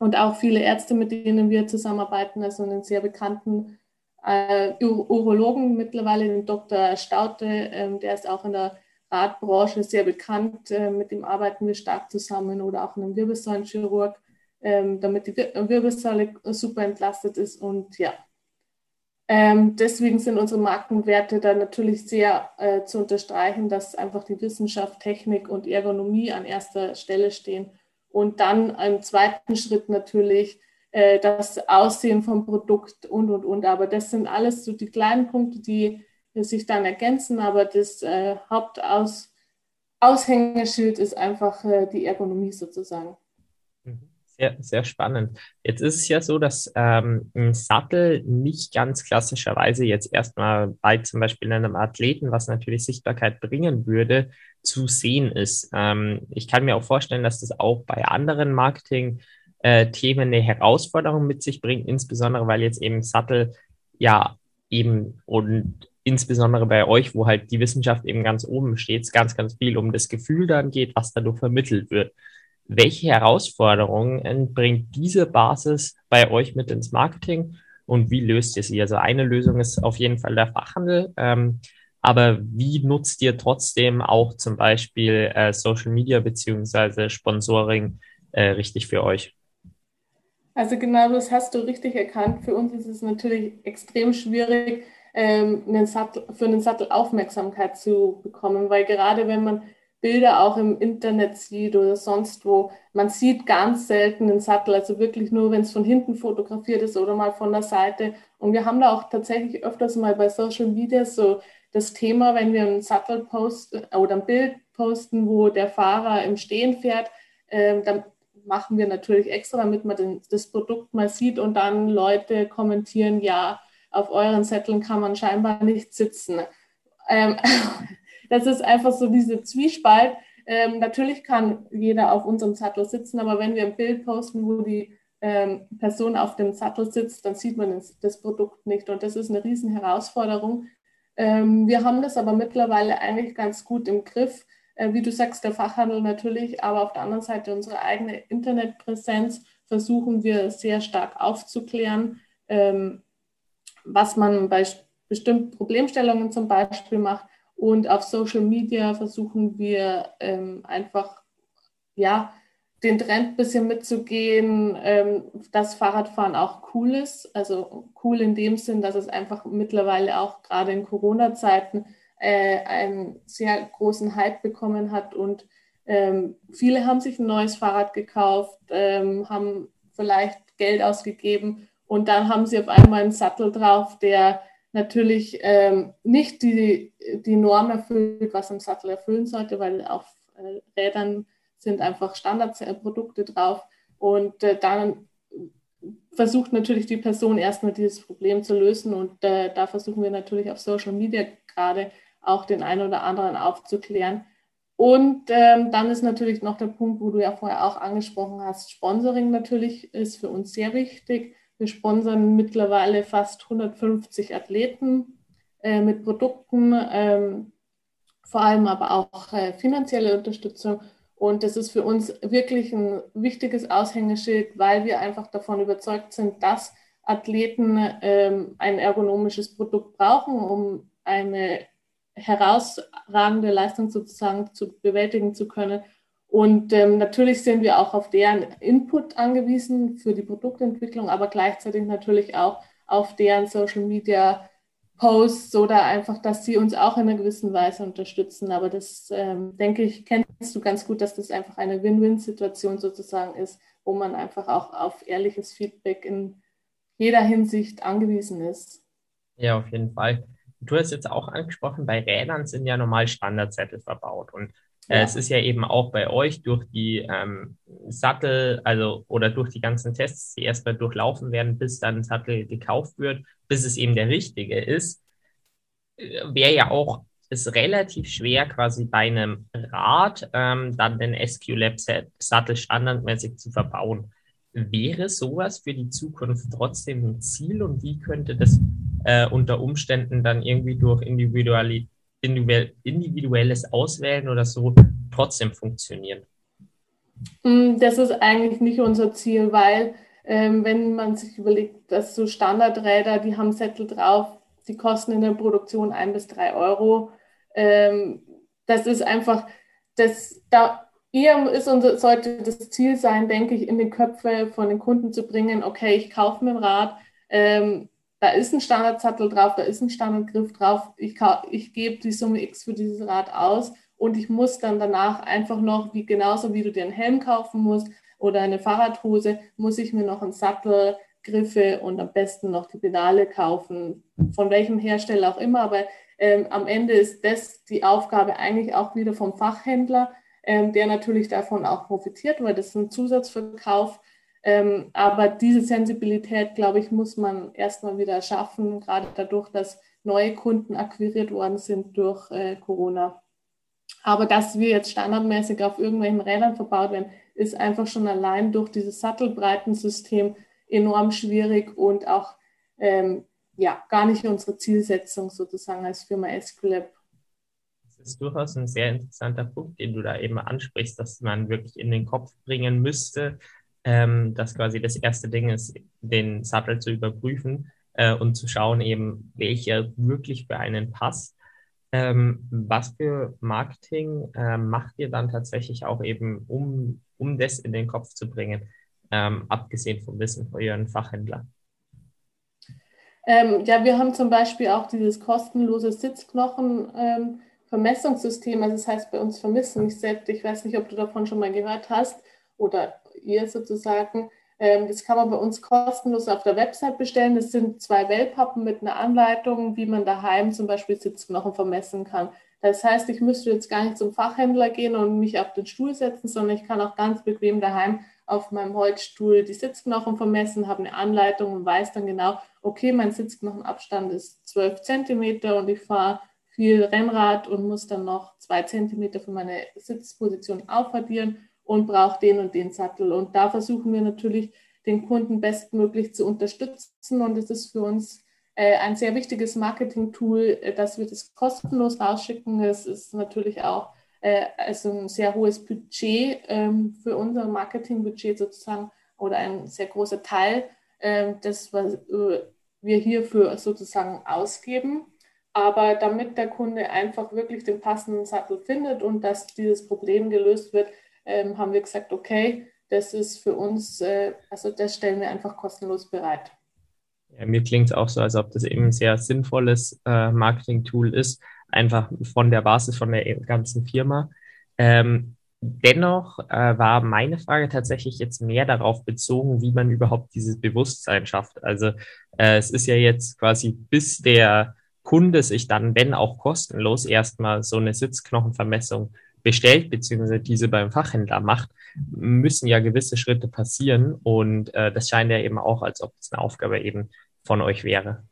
und auch viele Ärzte, mit denen wir zusammenarbeiten, also einen sehr bekannten äh, Urologen mittlerweile, den Dr. Staute, ähm, der ist auch in der Radbranche sehr bekannt, äh, mit dem arbeiten wir stark zusammen oder auch einen Wirbelsäulenchirurg, ähm, damit die Wirbelsäule super entlastet ist und ja. Ähm, deswegen sind unsere Markenwerte da natürlich sehr äh, zu unterstreichen, dass einfach die Wissenschaft, Technik und Ergonomie an erster Stelle stehen. Und dann im zweiten Schritt natürlich äh, das Aussehen vom Produkt und, und, und. Aber das sind alles so die kleinen Punkte, die sich dann ergänzen. Aber das äh, Hauptaushängeschild ist einfach äh, die Ergonomie sozusagen. Mhm. Sehr, sehr spannend. Jetzt ist es ja so, dass ähm, ein Sattel nicht ganz klassischerweise jetzt erstmal bei zum Beispiel einem Athleten, was natürlich Sichtbarkeit bringen würde, zu sehen ist. Ähm, ich kann mir auch vorstellen, dass das auch bei anderen Marketing- äh, eine Herausforderung mit sich bringt, insbesondere weil jetzt eben Sattel ja eben und insbesondere bei euch, wo halt die Wissenschaft eben ganz oben steht, ganz, ganz viel um das Gefühl dann geht, was dadurch vermittelt wird. Welche Herausforderungen bringt diese Basis bei euch mit ins Marketing und wie löst ihr sie? Also eine Lösung ist auf jeden Fall der Fachhandel. Ähm, aber wie nutzt ihr trotzdem auch zum Beispiel äh, Social Media beziehungsweise Sponsoring äh, richtig für euch? Also genau das hast du richtig erkannt. Für uns ist es natürlich extrem schwierig, ähm, einen Sattel, für einen Sattel Aufmerksamkeit zu bekommen, weil gerade wenn man Bilder auch im Internet sieht oder sonst wo, man sieht ganz selten einen Sattel, also wirklich nur, wenn es von hinten fotografiert ist oder mal von der Seite. Und wir haben da auch tatsächlich öfters mal bei Social Media so das Thema, wenn wir einen Sattel posten oder ein Bild posten, wo der Fahrer im Stehen fährt, äh, dann machen wir natürlich extra, damit man den, das Produkt mal sieht und dann Leute kommentieren, ja, auf euren Sätteln kann man scheinbar nicht sitzen. Ähm, *laughs* das ist einfach so diese Zwiespalt. Ähm, natürlich kann jeder auf unserem Sattel sitzen, aber wenn wir ein Bild posten, wo die ähm, Person auf dem Sattel sitzt, dann sieht man das, das Produkt nicht. Und das ist eine riesen Herausforderung. Ähm, wir haben das aber mittlerweile eigentlich ganz gut im Griff. Äh, wie du sagst, der Fachhandel natürlich, aber auf der anderen Seite unsere eigene Internetpräsenz versuchen wir sehr stark aufzuklären, ähm, was man bei bestimmten Problemstellungen zum Beispiel macht. Und auf Social Media versuchen wir ähm, einfach, ja, den Trend ein bisschen mitzugehen, ähm, dass Fahrradfahren auch cool ist. Also cool in dem Sinn, dass es einfach mittlerweile auch gerade in Corona-Zeiten äh, einen sehr großen Hype bekommen hat und ähm, viele haben sich ein neues Fahrrad gekauft, ähm, haben vielleicht Geld ausgegeben und dann haben sie auf einmal einen Sattel drauf, der natürlich ähm, nicht die, die Norm erfüllt, was ein Sattel erfüllen sollte, weil auf äh, Rädern sind einfach Standardprodukte drauf. Und äh, dann versucht natürlich die Person erstmal dieses Problem zu lösen. Und äh, da versuchen wir natürlich auf Social Media gerade auch den einen oder anderen aufzuklären. Und ähm, dann ist natürlich noch der Punkt, wo du ja vorher auch angesprochen hast, Sponsoring natürlich ist für uns sehr wichtig. Wir sponsern mittlerweile fast 150 Athleten äh, mit Produkten, ähm, vor allem aber auch äh, finanzielle Unterstützung. Und das ist für uns wirklich ein wichtiges Aushängeschild, weil wir einfach davon überzeugt sind, dass Athleten ähm, ein ergonomisches Produkt brauchen, um eine herausragende Leistung sozusagen zu bewältigen zu können. Und ähm, natürlich sind wir auch auf deren Input angewiesen für die Produktentwicklung, aber gleichzeitig natürlich auch auf deren Social Media Posts oder einfach, dass sie uns auch in einer gewissen Weise unterstützen. Aber das, ähm, denke ich, kennst du ganz gut, dass das einfach eine Win-Win-Situation sozusagen ist, wo man einfach auch auf ehrliches Feedback in jeder Hinsicht angewiesen ist. Ja, auf jeden Fall. Du hast jetzt auch angesprochen, bei Rädern sind ja normal Standardzettel verbaut. Und ja. es ist ja eben auch bei euch durch die ähm, Sattel, also oder durch die ganzen Tests, die erstmal durchlaufen werden, bis dann ein Sattel gekauft wird, bis es eben der richtige ist, äh, wäre ja auch ist relativ schwer, quasi bei einem Rad ähm, dann den SQ-Lab-Sattel standardmäßig zu verbauen. Wäre sowas für die Zukunft trotzdem ein Ziel und wie könnte das äh, unter Umständen dann irgendwie durch individuelle, individuelles Auswählen oder so trotzdem funktionieren? Mm, das ist eigentlich nicht unser Ziel, weil ähm, wenn man sich überlegt, dass so Standardräder, die haben Sättel drauf, die kosten in der Produktion ein bis drei Euro. Ähm, das ist einfach, das, da eher ist unser, sollte das Ziel sein, denke ich, in die Köpfe von den Kunden zu bringen, okay, ich kaufe mir ein Rad, ähm, da ist ein Standardsattel drauf, da ist ein Standardgriff drauf, ich, ich gebe die Summe X für dieses Rad aus und ich muss dann danach einfach noch, wie genauso wie du dir einen Helm kaufen musst, oder eine Fahrradhose, muss ich mir noch einen Sattel, Griffe und am besten noch die Pedale kaufen, von welchem Hersteller auch immer. Aber ähm, am Ende ist das die Aufgabe eigentlich auch wieder vom Fachhändler, ähm, der natürlich davon auch profitiert, weil das ist ein Zusatzverkauf. Ähm, aber diese Sensibilität, glaube ich, muss man erstmal wieder schaffen, gerade dadurch, dass neue Kunden akquiriert worden sind durch äh, Corona. Aber dass wir jetzt standardmäßig auf irgendwelchen Rädern verbaut werden, ist einfach schon allein durch dieses Sattelbreitensystem enorm schwierig und auch ähm, ja, gar nicht unsere Zielsetzung sozusagen als Firma Esculap. Das ist durchaus ein sehr interessanter Punkt, den du da eben ansprichst, dass man wirklich in den Kopf bringen müsste, ähm, dass quasi das erste Ding ist, den Sattel zu überprüfen äh, und zu schauen eben, welcher wirklich für einen passt. Ähm, was für Marketing äh, macht ihr dann tatsächlich auch eben, um, um das in den Kopf zu bringen, ähm, abgesehen vom Wissen von euren Fachhändler? Ähm, ja, wir haben zum Beispiel auch dieses kostenlose Sitzknochen-Vermessungssystem. Ähm, also das heißt bei uns vermissen nicht selbst. Ich weiß nicht, ob du davon schon mal gehört hast oder ihr sozusagen. Ähm, das kann man bei uns kostenlos auf der Website bestellen. Das sind zwei Wellpappen mit einer Anleitung, wie man daheim zum Beispiel Sitzknochen vermessen kann. Das heißt, ich müsste jetzt gar nicht zum Fachhändler gehen und mich auf den Stuhl setzen, sondern ich kann auch ganz bequem daheim auf meinem Holzstuhl die Sitzknochen vermessen, habe eine Anleitung und weiß dann genau, okay, mein Sitzknochenabstand ist 12 Zentimeter und ich fahre viel Rennrad und muss dann noch zwei Zentimeter für meine Sitzposition aufaddieren und braucht den und den Sattel. Und da versuchen wir natürlich, den Kunden bestmöglich zu unterstützen. Und es ist für uns äh, ein sehr wichtiges Marketing-Tool, äh, dass wir das kostenlos rausschicken. Es ist natürlich auch äh, also ein sehr hohes Budget ähm, für unser Marketingbudget sozusagen oder ein sehr großer Teil, äh, das wir hierfür sozusagen ausgeben. Aber damit der Kunde einfach wirklich den passenden Sattel findet und dass dieses Problem gelöst wird, ähm, haben wir gesagt, okay, das ist für uns, äh, also das stellen wir einfach kostenlos bereit. Ja, mir klingt es auch so, als ob das eben ein sehr sinnvolles äh, Marketing-Tool ist, einfach von der Basis von der ganzen Firma. Ähm, dennoch äh, war meine Frage tatsächlich jetzt mehr darauf bezogen, wie man überhaupt dieses Bewusstsein schafft. Also äh, es ist ja jetzt quasi bis der Kunde sich dann, wenn auch kostenlos, erstmal so eine Sitzknochenvermessung bestellt, beziehungsweise diese beim Fachhändler macht, müssen ja gewisse Schritte passieren. Und äh, das scheint ja eben auch, als ob es eine Aufgabe eben von euch wäre.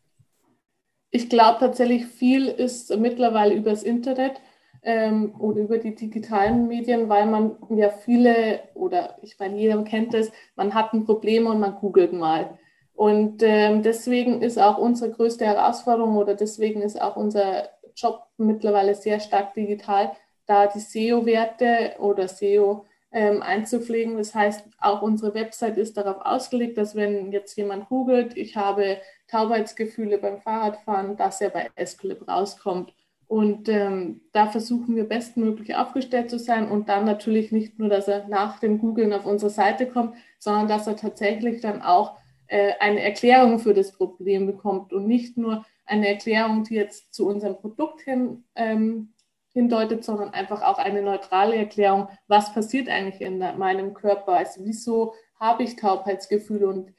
Ich glaube tatsächlich, viel ist mittlerweile übers Internet ähm, oder über die digitalen Medien, weil man ja viele, oder ich meine, jeder kennt es, man hat ein Problem und man googelt mal. Und ähm, deswegen ist auch unsere größte Herausforderung oder deswegen ist auch unser Job mittlerweile sehr stark digital, da die SEO-Werte oder SEO ähm, einzupflegen. Das heißt, auch unsere Website ist darauf ausgelegt, dass wenn jetzt jemand googelt, ich habe Taubheitsgefühle beim Fahrradfahren, dass er bei Esclip rauskommt. Und ähm, da versuchen wir bestmöglich aufgestellt zu sein und dann natürlich nicht nur, dass er nach dem Googlen auf unsere Seite kommt, sondern dass er tatsächlich dann auch äh, eine Erklärung für das Problem bekommt und nicht nur eine Erklärung, die jetzt zu unserem Produkt hin ähm, hindeutet, sondern einfach auch eine neutrale Erklärung, was passiert eigentlich in meinem Körper, also wieso habe ich Taubheitsgefühle und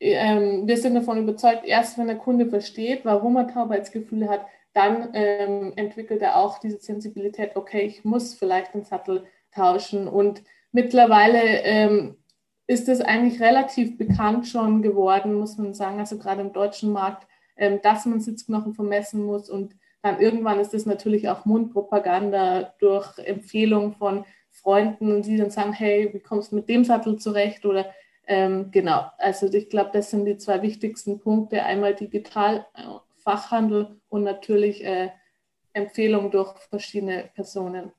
ähm, wir sind davon überzeugt, erst wenn der Kunde versteht, warum er Taubheitsgefühle hat, dann ähm, entwickelt er auch diese Sensibilität, okay, ich muss vielleicht den Sattel tauschen. Und mittlerweile ähm, ist es eigentlich relativ bekannt schon geworden, muss man sagen, also gerade im deutschen Markt, ähm, dass man Sitzknochen vermessen muss und irgendwann ist es natürlich auch Mundpropaganda durch Empfehlung von Freunden und die dann sagen, hey, wie kommst du mit dem Sattel zurecht? Oder ähm, genau, also ich glaube, das sind die zwei wichtigsten Punkte. Einmal digital äh, Fachhandel und natürlich äh, Empfehlung durch verschiedene Personen.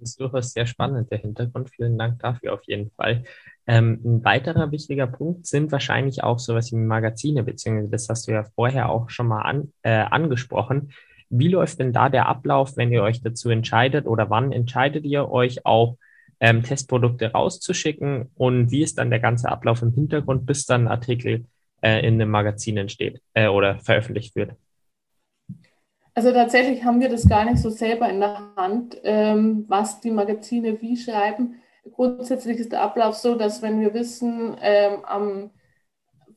Ist durchaus sehr spannend, der Hintergrund. Vielen Dank dafür auf jeden Fall. Ähm, ein weiterer wichtiger Punkt sind wahrscheinlich auch sowas wie Magazine, beziehungsweise das hast du ja vorher auch schon mal an, äh, angesprochen. Wie läuft denn da der Ablauf, wenn ihr euch dazu entscheidet oder wann entscheidet ihr euch auch ähm, Testprodukte rauszuschicken und wie ist dann der ganze Ablauf im Hintergrund, bis dann ein Artikel äh, in einem Magazin entsteht äh, oder veröffentlicht wird? Also tatsächlich haben wir das gar nicht so selber in der Hand, ähm, was die Magazine wie schreiben. Grundsätzlich ist der Ablauf so, dass wenn wir wissen, ähm, am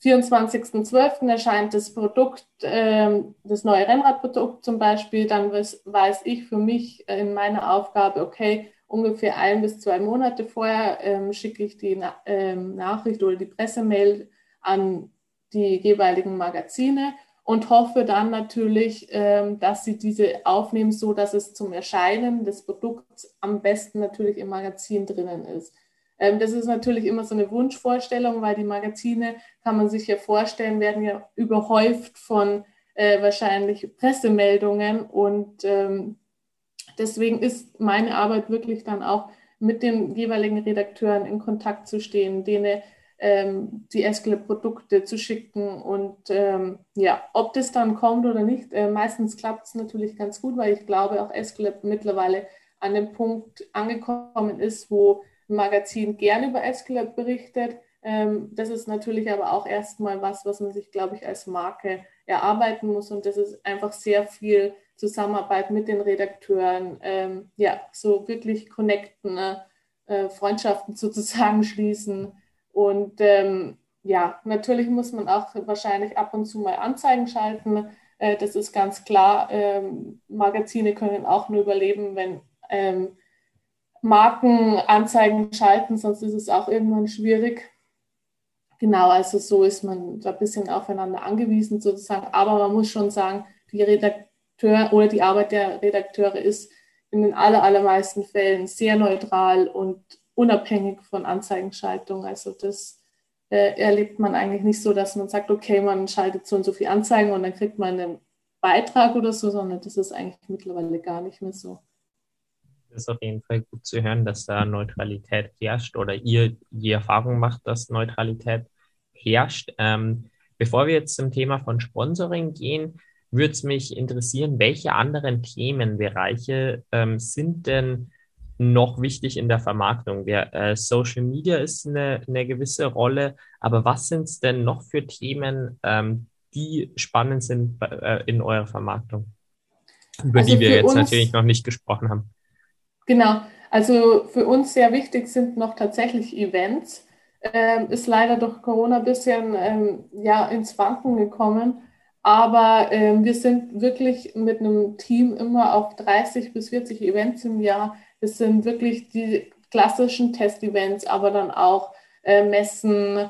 24.12. erscheint das Produkt, ähm, das neue Rennradprodukt zum Beispiel, dann weiß, weiß ich für mich in meiner Aufgabe, okay, ungefähr ein bis zwei Monate vorher ähm, schicke ich die Na ähm, Nachricht oder die Pressemail an die jeweiligen Magazine und hoffe dann natürlich, ähm, dass sie diese aufnehmen, so dass es zum Erscheinen des Produkts am besten natürlich im Magazin drinnen ist. Ähm, das ist natürlich immer so eine Wunschvorstellung, weil die Magazine, kann man sich ja vorstellen, werden ja überhäuft von äh, wahrscheinlich Pressemeldungen und ähm, deswegen ist meine Arbeit wirklich dann auch mit den jeweiligen Redakteuren in Kontakt zu stehen, denen ähm, die Escalate-Produkte zu schicken und ähm, ja, ob das dann kommt oder nicht, äh, meistens klappt es natürlich ganz gut, weil ich glaube auch Escalate mittlerweile an dem Punkt angekommen ist, wo ein Magazin gern über Escalate berichtet. Ähm, das ist natürlich aber auch erstmal was, was man sich, glaube ich, als Marke erarbeiten muss und das ist einfach sehr viel Zusammenarbeit mit den Redakteuren, ähm, ja, so wirklich connecten, ne? äh, Freundschaften *laughs* sozusagen schließen und ähm, ja, natürlich muss man auch wahrscheinlich ab und zu mal Anzeigen schalten. Äh, das ist ganz klar. Ähm, Magazine können auch nur überleben, wenn ähm, Marken Anzeigen schalten, sonst ist es auch irgendwann schwierig. Genau, also so ist man da ein bisschen aufeinander angewiesen sozusagen. Aber man muss schon sagen, die Redakteur oder die Arbeit der Redakteure ist in den aller, allermeisten Fällen sehr neutral und unabhängig von Anzeigenschaltung. Also das äh, erlebt man eigentlich nicht so, dass man sagt, okay, man schaltet so und so viel Anzeigen und dann kriegt man einen Beitrag oder so, sondern das ist eigentlich mittlerweile gar nicht mehr so. Das ist auf jeden Fall gut zu hören, dass da Neutralität herrscht oder ihr die Erfahrung macht, dass Neutralität herrscht. Ähm, bevor wir jetzt zum Thema von Sponsoring gehen, würde es mich interessieren, welche anderen Themenbereiche ähm, sind denn noch wichtig in der Vermarktung? Der, äh, Social Media ist eine, eine gewisse Rolle, aber was sind es denn noch für Themen, ähm, die spannend sind äh, in eurer Vermarktung, über also die wir jetzt uns, natürlich noch nicht gesprochen haben? Genau, also für uns sehr wichtig sind noch tatsächlich Events. Ähm, ist leider durch Corona ein bisschen ähm, ja, ins Wanken gekommen. Aber ähm, wir sind wirklich mit einem Team immer auf 30 bis 40 Events im Jahr es sind wirklich die klassischen Test-Events, aber dann auch äh, Messen,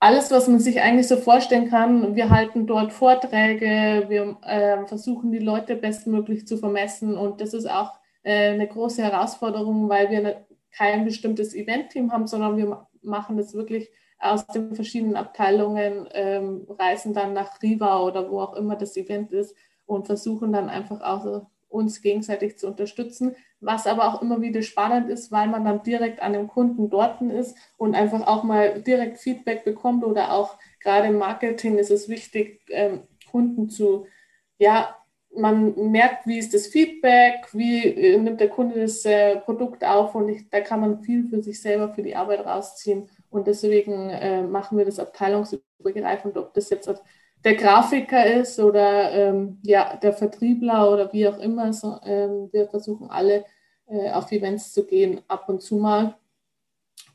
alles, was man sich eigentlich so vorstellen kann. Wir halten dort Vorträge, wir äh, versuchen die Leute bestmöglich zu vermessen. Und das ist auch äh, eine große Herausforderung, weil wir eine, kein bestimmtes Event-Team haben, sondern wir machen das wirklich aus den verschiedenen Abteilungen, ähm, reisen dann nach Riva oder wo auch immer das Event ist und versuchen dann einfach auch so uns gegenseitig zu unterstützen, was aber auch immer wieder spannend ist, weil man dann direkt an dem Kunden dort ist und einfach auch mal direkt Feedback bekommt oder auch gerade im Marketing ist es wichtig, ähm, Kunden zu, ja, man merkt, wie ist das Feedback, wie äh, nimmt der Kunde das äh, Produkt auf und ich, da kann man viel für sich selber, für die Arbeit rausziehen und deswegen äh, machen wir das abteilungsübergreifend, ob das jetzt der Grafiker ist oder ähm, ja, der Vertriebler oder wie auch immer. So, ähm, wir versuchen alle äh, auf Events zu gehen, ab und zu mal.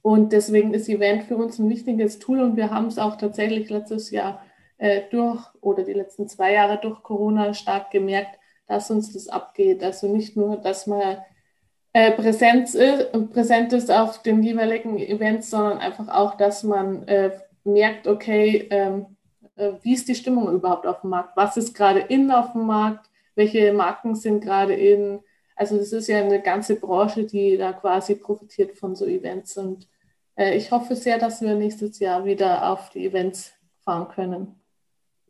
Und deswegen ist Event für uns ein wichtiges Tool und wir haben es auch tatsächlich letztes Jahr äh, durch oder die letzten zwei Jahre durch Corona stark gemerkt, dass uns das abgeht. Also nicht nur, dass man äh, präsent, ist, präsent ist auf den jeweiligen Events, sondern einfach auch, dass man äh, merkt, okay, ähm, äh, wie ist die Stimmung überhaupt auf dem Markt? Was ist gerade in auf dem Markt? Welche Marken sind gerade in? Also das ist ja eine ganze Branche, die da quasi profitiert von so Events. Und äh, ich hoffe sehr, dass wir nächstes Jahr wieder auf die Events fahren können.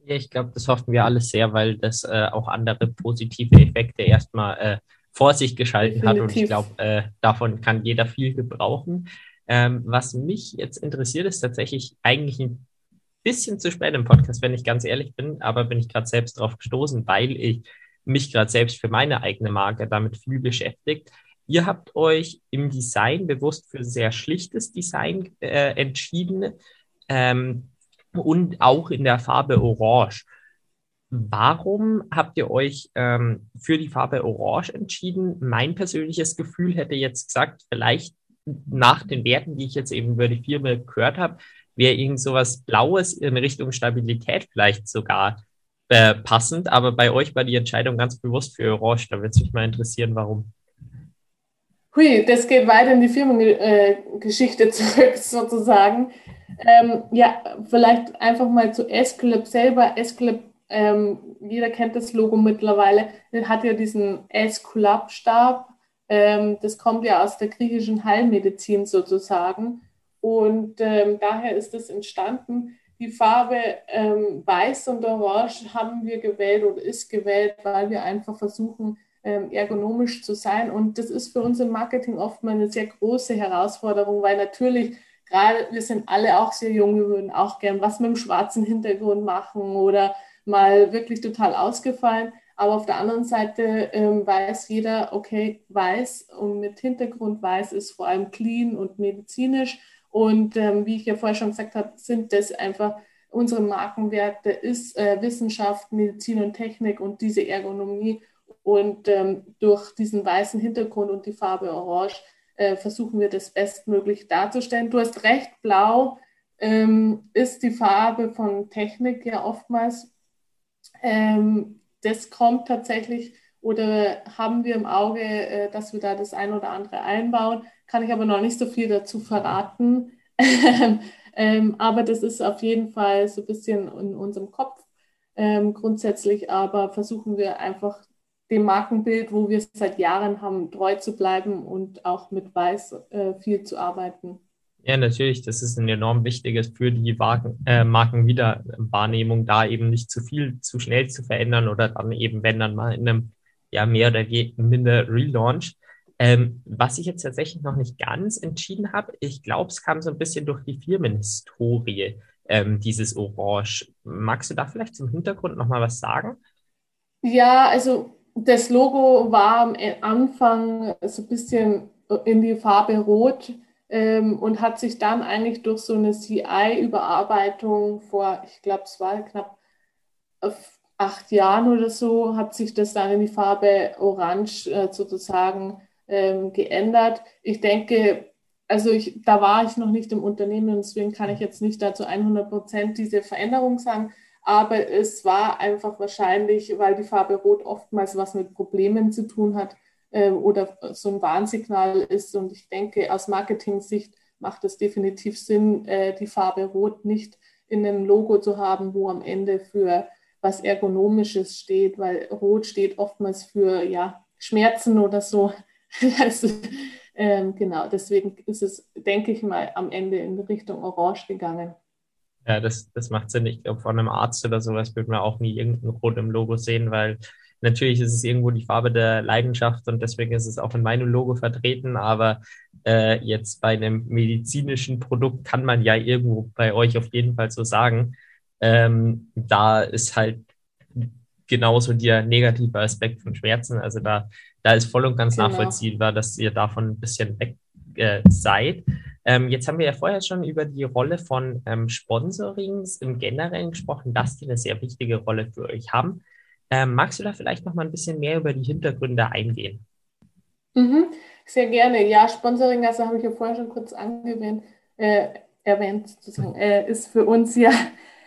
Ja, ich glaube, das hoffen wir alle sehr, weil das äh, auch andere positive Effekte erstmal äh, vor sich geschalten Definitiv. hat. Und ich glaube, äh, davon kann jeder viel gebrauchen. Ähm, was mich jetzt interessiert, ist tatsächlich eigentlich ein bisschen zu spät im Podcast, wenn ich ganz ehrlich bin, aber bin ich gerade selbst drauf gestoßen, weil ich mich gerade selbst für meine eigene Marke damit viel beschäftigt. Ihr habt euch im Design bewusst für sehr schlichtes Design äh, entschieden ähm, und auch in der Farbe Orange. Warum habt ihr euch ähm, für die Farbe Orange entschieden? Mein persönliches Gefühl hätte jetzt gesagt, vielleicht nach den Werten, die ich jetzt eben über die Firma gehört habe, wäre irgend sowas Blaues in Richtung Stabilität vielleicht sogar äh, passend. Aber bei euch war die Entscheidung ganz bewusst für Orange. Da würde es mich mal interessieren, warum. Hui, das geht weiter in die Firmengeschichte *laughs* zurück sozusagen. Ähm, ja, vielleicht einfach mal zu S-Clip selber. S-Clip, ähm, jeder kennt das Logo mittlerweile, hat ja diesen S-Club-Stab Ähm, das kommt ja aus der griechischen Heilmedizin sozusagen. Und ähm, daher ist es entstanden. Die Farbe ähm, Weiß und Orange haben wir gewählt oder ist gewählt, weil wir einfach versuchen, ähm, ergonomisch zu sein. Und das ist für uns im Marketing oft mal eine sehr große Herausforderung, weil natürlich gerade wir sind alle auch sehr jung, wir würden auch gern was mit dem schwarzen Hintergrund machen oder mal wirklich total ausgefallen. Aber auf der anderen Seite ähm, weiß jeder, okay, weiß und mit Hintergrund weiß ist vor allem clean und medizinisch. Und ähm, wie ich ja vorher schon gesagt habe, sind das einfach unsere Markenwerte, ist äh, Wissenschaft, Medizin und Technik und diese Ergonomie. Und ähm, durch diesen weißen Hintergrund und die Farbe Orange äh, versuchen wir das bestmöglich darzustellen. Du hast recht, blau ähm, ist die Farbe von Technik ja oftmals. Ähm, das kommt tatsächlich oder haben wir im Auge, äh, dass wir da das ein oder andere einbauen. Kann ich aber noch nicht so viel dazu verraten. *laughs* ähm, aber das ist auf jeden Fall so ein bisschen in unserem Kopf. Ähm, grundsätzlich aber versuchen wir einfach dem Markenbild, wo wir es seit Jahren haben, treu zu bleiben und auch mit Weiß äh, viel zu arbeiten. Ja, natürlich, das ist ein enorm wichtiges für die Marken, äh, Markenwiederwahrnehmung, da eben nicht zu viel, zu schnell zu verändern oder dann eben, wenn dann mal in einem ja mehr oder minder Relaunch. Ähm, was ich jetzt tatsächlich noch nicht ganz entschieden habe, ich glaube, es kam so ein bisschen durch die Firmenhistorie, ähm, dieses Orange. Magst du da vielleicht zum Hintergrund nochmal was sagen? Ja, also das Logo war am Anfang so ein bisschen in die Farbe Rot ähm, und hat sich dann eigentlich durch so eine CI-Überarbeitung vor, ich glaube, es war knapp acht Jahren oder so, hat sich das dann in die Farbe Orange äh, sozusagen ähm, geändert. Ich denke, also ich, da war ich noch nicht im Unternehmen, deswegen kann ich jetzt nicht dazu 100 Prozent diese Veränderung sagen. Aber es war einfach wahrscheinlich, weil die Farbe Rot oftmals was mit Problemen zu tun hat, ähm, oder so ein Warnsignal ist. Und ich denke, aus Marketing-Sicht macht es definitiv Sinn, äh, die Farbe Rot nicht in einem Logo zu haben, wo am Ende für was Ergonomisches steht, weil Rot steht oftmals für ja, Schmerzen oder so. *laughs* also, ähm, genau, deswegen ist es, denke ich mal, am Ende in Richtung Orange gegangen. Ja, das, das macht Sinn. Ich glaube, von einem Arzt oder sowas würde man auch nie irgendein Rot im Logo sehen, weil Natürlich ist es irgendwo die Farbe der Leidenschaft und deswegen ist es auch in meinem Logo vertreten, aber äh, jetzt bei einem medizinischen Produkt kann man ja irgendwo bei euch auf jeden Fall so sagen, ähm, da ist halt genauso der negative Aspekt von Schmerzen. Also da, da ist voll und ganz genau. nachvollziehbar, dass ihr davon ein bisschen weg äh, seid. Ähm, jetzt haben wir ja vorher schon über die Rolle von ähm, Sponsorings im Generellen gesprochen, dass die eine sehr wichtige Rolle für euch haben. Ähm, magst du da vielleicht noch mal ein bisschen mehr über die Hintergründe eingehen? Mhm, sehr gerne. Ja, Sponsoring, also habe ich ja vorher schon kurz angewähnt, äh, erwähnt, sozusagen, äh, ist für uns ja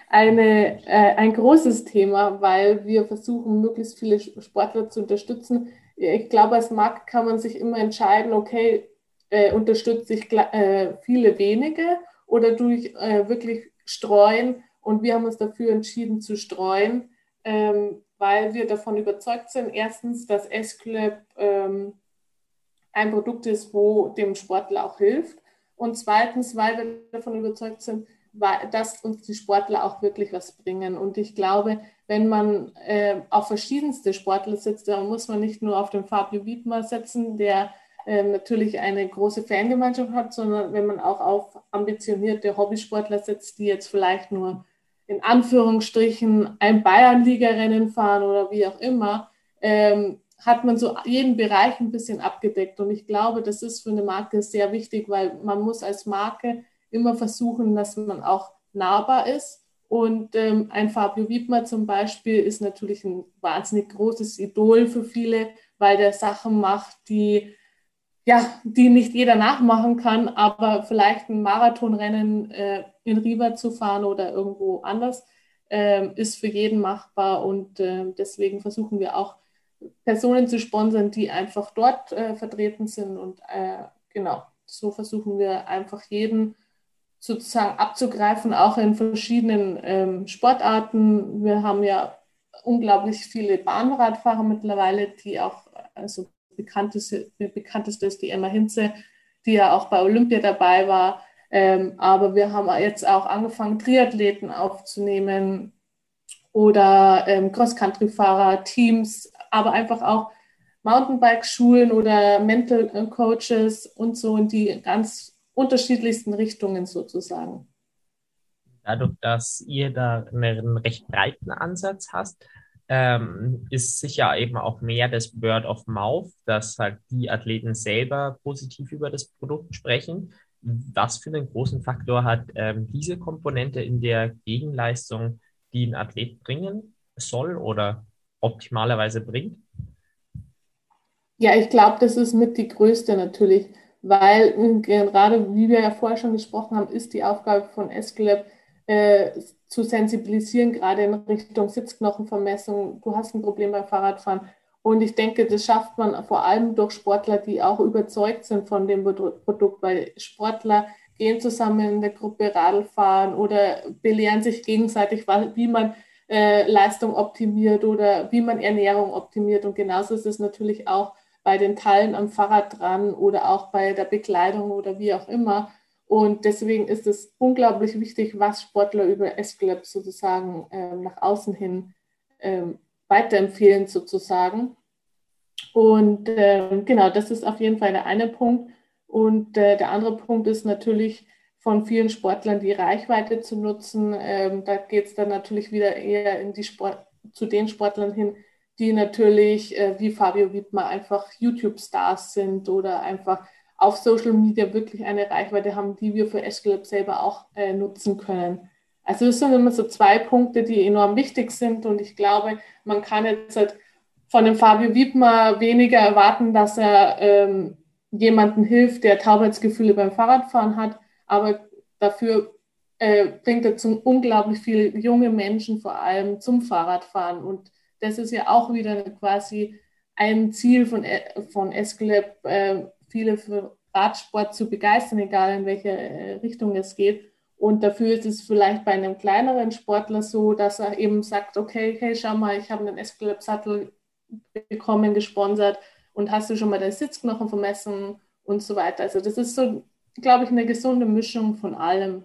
eine, äh, ein großes Thema, weil wir versuchen, möglichst viele Sportler zu unterstützen. Ich glaube, als Markt kann man sich immer entscheiden, okay, äh, unterstütze ich äh, viele wenige oder durch äh, wirklich streuen. Und wir haben uns dafür entschieden zu streuen, ähm, weil wir davon überzeugt sind, erstens, dass S-Club ähm, ein Produkt ist, wo dem Sportler auch hilft. Und zweitens, weil wir davon überzeugt sind, dass uns die Sportler auch wirklich was bringen. Und ich glaube, wenn man äh, auf verschiedenste Sportler setzt, dann muss man nicht nur auf den Fabio Wiedmer setzen, der äh, natürlich eine große Fangemeinschaft hat, sondern wenn man auch auf ambitionierte Hobbysportler setzt, die jetzt vielleicht nur in Anführungsstrichen ein Bayernliga-Rennen fahren oder wie auch immer, ähm, hat man so jeden Bereich ein bisschen abgedeckt. Und ich glaube, das ist für eine Marke sehr wichtig, weil man muss als Marke immer versuchen, dass man auch nahbar ist. Und ähm, ein Fabio Wiedmer zum Beispiel ist natürlich ein wahnsinnig großes Idol für viele, weil der Sachen macht, die ja, die nicht jeder nachmachen kann, aber vielleicht ein Marathonrennen äh, in Riva zu fahren oder irgendwo anders äh, ist für jeden machbar und äh, deswegen versuchen wir auch Personen zu sponsern, die einfach dort äh, vertreten sind und äh, genau, so versuchen wir einfach jeden sozusagen abzugreifen, auch in verschiedenen ähm, Sportarten. Wir haben ja unglaublich viele Bahnradfahrer mittlerweile, die auch also bekannteste, bekannteste ist die Emma Hinze, die ja auch bei Olympia dabei war. Ähm, aber wir haben jetzt auch angefangen, Triathleten aufzunehmen oder ähm, Cross-Country-Fahrer, Teams, aber einfach auch Mountainbike-Schulen oder Mental Coaches und so in die ganz unterschiedlichsten Richtungen sozusagen. Dadurch, dass ihr da einen recht breiten Ansatz hast, ähm, ist sicher eben auch mehr das Word of Mouth, dass halt die Athleten selber positiv über das Produkt sprechen. Was für einen großen Faktor hat ähm, diese Komponente in der Gegenleistung, die ein Athlet bringen soll oder optimalerweise bringt? Ja, ich glaube, das ist mit die größte natürlich, weil äh, gerade, wie wir ja vorher schon gesprochen haben, ist die Aufgabe von SGLab, äh, zu sensibilisieren, gerade in Richtung Sitzknochenvermessung. Du hast ein Problem beim Fahrradfahren. Und ich denke, das schafft man vor allem durch Sportler, die auch überzeugt sind von dem Produkt, weil Sportler gehen zusammen in der Gruppe Radl fahren oder belehren sich gegenseitig, wie man äh, Leistung optimiert oder wie man Ernährung optimiert. Und genauso ist es natürlich auch bei den Teilen am Fahrrad dran oder auch bei der Bekleidung oder wie auch immer. Und deswegen ist es unglaublich wichtig, was Sportler über S-Club sozusagen äh, nach außen hin äh, weiterempfehlen sozusagen. Und äh, genau, das ist auf jeden Fall der eine Punkt. Und äh, der andere Punkt ist natürlich von vielen Sportlern die Reichweite zu nutzen. Ähm, da geht es dann natürlich wieder eher in die Sport, zu den Sportlern hin, die natürlich äh, wie Fabio Wittmer einfach YouTube-Stars sind oder einfach auf Social Media wirklich eine Reichweite haben, die wir für Escalab selber auch äh, nutzen können. Also das sind immer so zwei Punkte, die enorm wichtig sind und ich glaube, man kann jetzt halt von dem Fabio Wiedmer weniger erwarten, dass er ähm, jemanden hilft, der Taubheitsgefühle beim Fahrradfahren hat, aber dafür äh, bringt er zum unglaublich viele junge Menschen vor allem zum Fahrradfahren und das ist ja auch wieder quasi ein Ziel von, äh, von Escalab, äh, viele für Radsport zu begeistern, egal in welche äh, Richtung es geht. Und dafür ist es vielleicht bei einem kleineren Sportler so, dass er eben sagt, okay, hey, schau mal, ich habe einen Escalab-Sattel bekommen, gesponsert und hast du schon mal deinen Sitzknochen vermessen und so weiter. Also das ist so, glaube ich, eine gesunde Mischung von allem.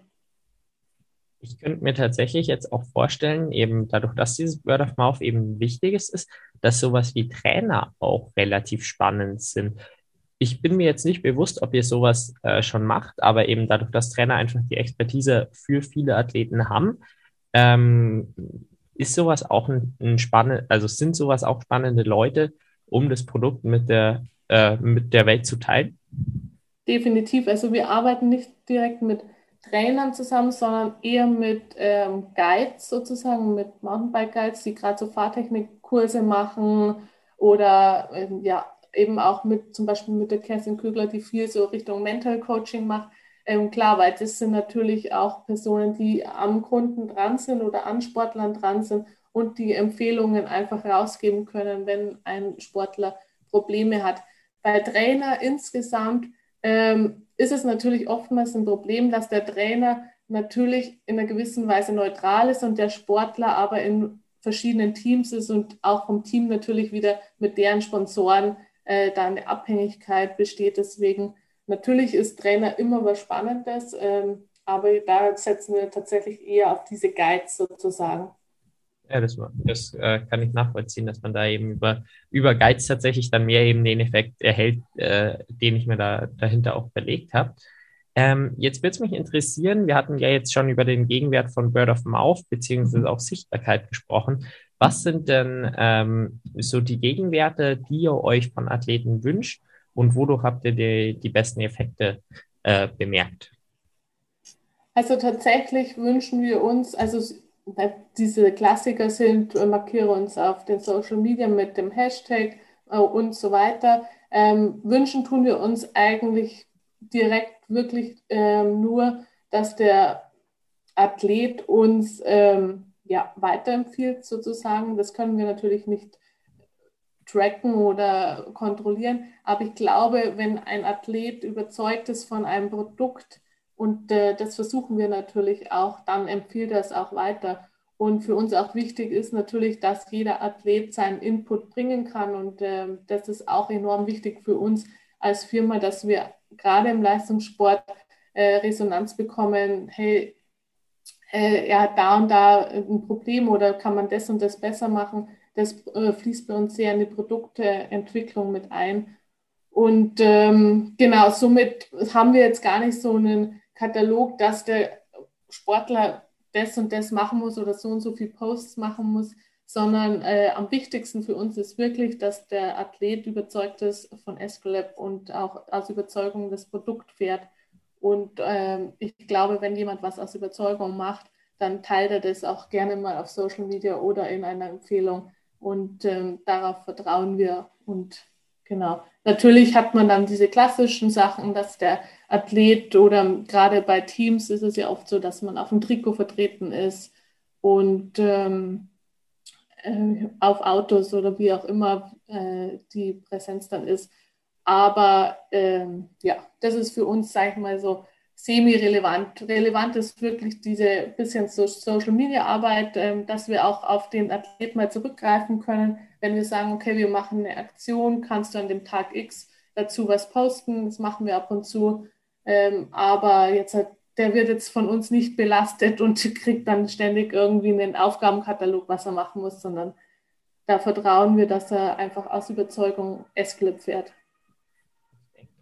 Ich könnte mir tatsächlich jetzt auch vorstellen, eben dadurch, dass dieses Word of Mouth eben wichtiges ist, dass sowas wie Trainer auch relativ spannend sind ich bin mir jetzt nicht bewusst, ob ihr sowas äh, schon macht, aber eben dadurch, dass Trainer einfach die Expertise für viele Athleten haben, ähm, ist sowas auch ein, ein spannend, also sind sowas auch spannende Leute, um das Produkt mit der, äh, mit der Welt zu teilen? Definitiv. Also wir arbeiten nicht direkt mit Trainern zusammen, sondern eher mit ähm, Guides sozusagen, mit Mountainbike-Guides, die gerade so Fahrtechnikkurse machen oder ähm, ja, eben auch mit zum Beispiel mit der Kerstin Kügler, die viel so Richtung Mental Coaching macht. Ähm, klar, weil das sind natürlich auch Personen, die am Kunden dran sind oder an Sportlern dran sind und die Empfehlungen einfach rausgeben können, wenn ein Sportler Probleme hat. Bei Trainer insgesamt ähm, ist es natürlich oftmals ein Problem, dass der Trainer natürlich in einer gewissen Weise neutral ist und der Sportler aber in verschiedenen Teams ist und auch vom Team natürlich wieder mit deren Sponsoren äh, da eine Abhängigkeit besteht. Deswegen natürlich ist Trainer immer was Spannendes, ähm, aber da setzen wir tatsächlich eher auf diese Guides sozusagen. Ja, das, das äh, kann ich nachvollziehen, dass man da eben über, über Guides tatsächlich dann mehr eben den Effekt erhält, äh, den ich mir da dahinter auch belegt habe. Ähm, jetzt würde es mich interessieren, wir hatten ja jetzt schon über den Gegenwert von Bird of Mouth beziehungsweise auch Sichtbarkeit gesprochen. Was sind denn ähm, so die Gegenwerte, die ihr euch von Athleten wünscht und wodurch habt ihr die, die besten Effekte äh, bemerkt? Also tatsächlich wünschen wir uns, also diese Klassiker sind, äh, markiere uns auf den Social Media mit dem Hashtag äh, und so weiter. Ähm, wünschen tun wir uns eigentlich direkt wirklich ähm, nur, dass der Athlet uns ähm, ja, weiterempfiehlt sozusagen. Das können wir natürlich nicht tracken oder kontrollieren. Aber ich glaube, wenn ein Athlet überzeugt ist von einem Produkt, und äh, das versuchen wir natürlich auch, dann empfiehlt er es auch weiter. Und für uns auch wichtig ist natürlich, dass jeder Athlet seinen Input bringen kann. Und äh, das ist auch enorm wichtig für uns als Firma, dass wir gerade im Leistungssport äh, Resonanz bekommen. Hey, äh, er hat da und da ein Problem oder kann man das und das besser machen. Das äh, fließt bei uns sehr in die Produkteentwicklung mit ein. Und ähm, genau, somit haben wir jetzt gar nicht so einen Katalog, dass der Sportler das und das machen muss oder so und so viel Posts machen muss, sondern äh, am wichtigsten für uns ist wirklich, dass der Athlet überzeugt ist von Escolab und auch aus Überzeugung das Produkt fährt. Und ähm, ich glaube, wenn jemand was aus Überzeugung macht, dann teilt er das auch gerne mal auf Social Media oder in einer Empfehlung. Und ähm, darauf vertrauen wir. Und genau. Natürlich hat man dann diese klassischen Sachen, dass der Athlet oder gerade bei Teams ist es ja oft so, dass man auf dem Trikot vertreten ist und ähm, äh, auf Autos oder wie auch immer äh, die Präsenz dann ist. Aber ähm, ja, das ist für uns, sage ich mal so, semi-relevant. Relevant ist wirklich diese bisschen Social-Media-Arbeit, ähm, dass wir auch auf den Athlet mal zurückgreifen können, wenn wir sagen, okay, wir machen eine Aktion, kannst du an dem Tag X dazu was posten, das machen wir ab und zu, ähm, aber jetzt hat, der wird jetzt von uns nicht belastet und *laughs* kriegt dann ständig irgendwie einen Aufgabenkatalog, was er machen muss, sondern da vertrauen wir, dass er einfach aus Überzeugung S-Clip fährt.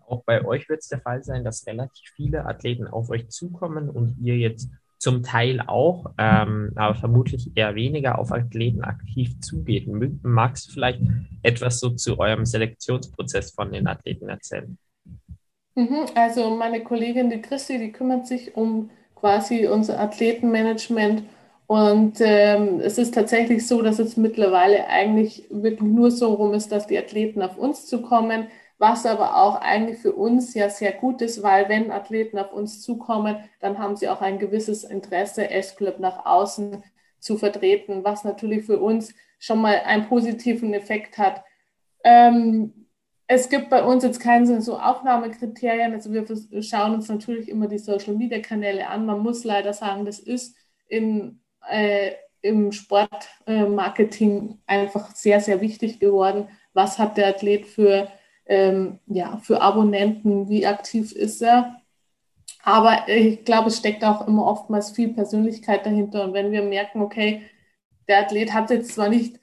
Auch bei euch wird es der Fall sein, dass relativ viele Athleten auf euch zukommen und ihr jetzt zum Teil auch, ähm, aber vermutlich eher weniger auf Athleten aktiv zugeht. Magst du vielleicht etwas so zu eurem Selektionsprozess von den Athleten erzählen? Mhm, also meine Kollegin, die Christi, die kümmert sich um quasi unser Athletenmanagement. Und ähm, es ist tatsächlich so, dass es mittlerweile eigentlich wirklich nur so rum ist, dass die Athleten auf uns zukommen, was aber auch eigentlich für uns ja sehr gut ist, weil wenn Athleten auf uns zukommen, dann haben sie auch ein gewisses Interesse, S-Club nach außen zu vertreten, was natürlich für uns schon mal einen positiven Effekt hat. Ähm, es gibt bei uns jetzt keine so Aufnahmekriterien. Also wir schauen uns natürlich immer die Social-Media-Kanäle an. Man muss leider sagen, das ist in, äh, im Sportmarketing äh, einfach sehr, sehr wichtig geworden. Was hat der Athlet für, ähm, ja, für Abonnenten? Wie aktiv ist er? Aber ich glaube, es steckt auch immer oftmals viel Persönlichkeit dahinter. Und wenn wir merken, okay, der Athlet hat jetzt zwar nicht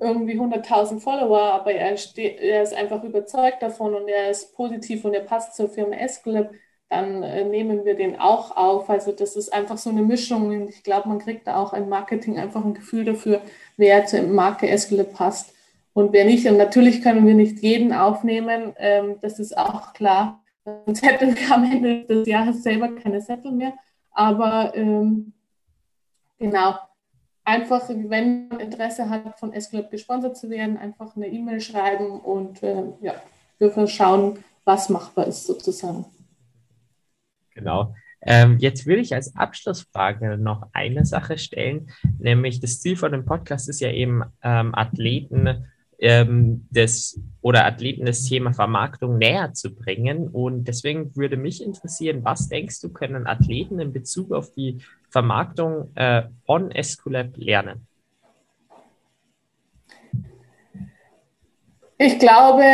irgendwie 100.000 Follower, aber er, er, ist einfach überzeugt davon und er ist positiv und er passt zur Firma S-Club, dann äh, nehmen wir den auch auf. Also das ist einfach so eine Mischung und ich glaube, man kriegt da auch im Marketing einfach ein Gefühl dafür, wer zur Marke S-Club passt und wer nicht. Und natürlich können wir nicht jeden aufnehmen, ähm, das ist auch klar. Sonst hätten wir am Ende des Jahres selber keine Sättel mehr. Aber ähm, genau, einfach, wenn man Interesse hat, von S-Club gesponsert zu werden, einfach eine E-Mail schreiben und äh, ja, wir schauen, was machbar ist sozusagen. Genau. Ähm, jetzt will ich als Abschlussfrage noch eine Sache stellen, nämlich das Ziel von dem Podcast ist ja eben ähm, Athleten ähm, des oder Athleten das Thema Vermarktung näher zu bringen. Und deswegen würde mich interessieren, was denkst du, können Athleten in Bezug auf die Vermarktung äh, von Esculap lernen? Ich glaube,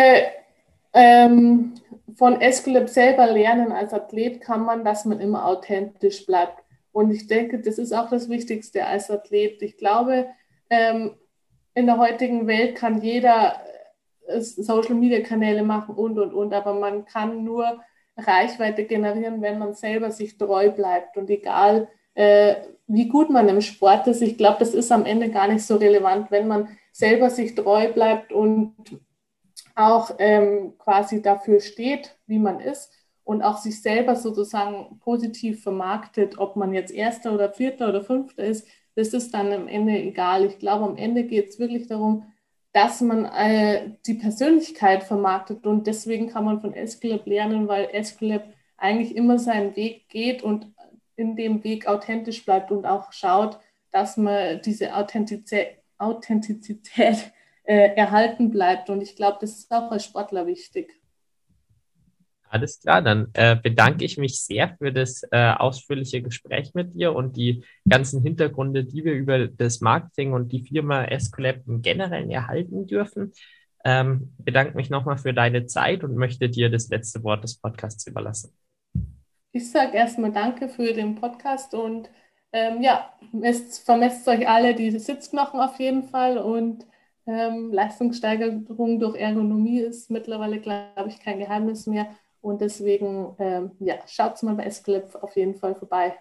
ähm, von Esculap selber lernen als Athlet kann man, dass man immer authentisch bleibt. Und ich denke, das ist auch das Wichtigste als Athlet. Ich glaube, ähm, in der heutigen Welt kann jeder äh, Social Media Kanäle machen und und und, aber man kann nur Reichweite generieren, wenn man selber sich treu bleibt. Und egal äh, wie gut man im Sport ist, ich glaube, das ist am Ende gar nicht so relevant, wenn man selber sich treu bleibt und auch ähm, quasi dafür steht, wie man ist und auch sich selber sozusagen positiv vermarktet, ob man jetzt Erster oder Vierter oder Fünfter ist, das ist dann am Ende egal. Ich glaube, am Ende geht es wirklich darum, dass man äh, die Persönlichkeit vermarktet und deswegen kann man von Escalab lernen, weil Escalab eigentlich immer seinen Weg geht und in dem Weg authentisch bleibt und auch schaut, dass man diese Authentizität, Authentizität äh, erhalten bleibt. Und ich glaube, das ist auch als Sportler wichtig. Alles klar, dann äh, bedanke ich mich sehr für das äh, ausführliche Gespräch mit dir und die ganzen Hintergründe, die wir über das Marketing und die Firma Escolab im Generellen erhalten dürfen. Ähm, bedanke mich nochmal für deine Zeit und möchte dir das letzte Wort des Podcasts überlassen. Ich sage erstmal Danke für den Podcast und ähm, ja, es vermisst euch alle diese Sitzknochen auf jeden Fall und ähm, Leistungssteigerung durch Ergonomie ist mittlerweile, glaube ich, kein Geheimnis mehr. Und deswegen, ähm, ja, schaut mal bei Esclip auf jeden Fall vorbei.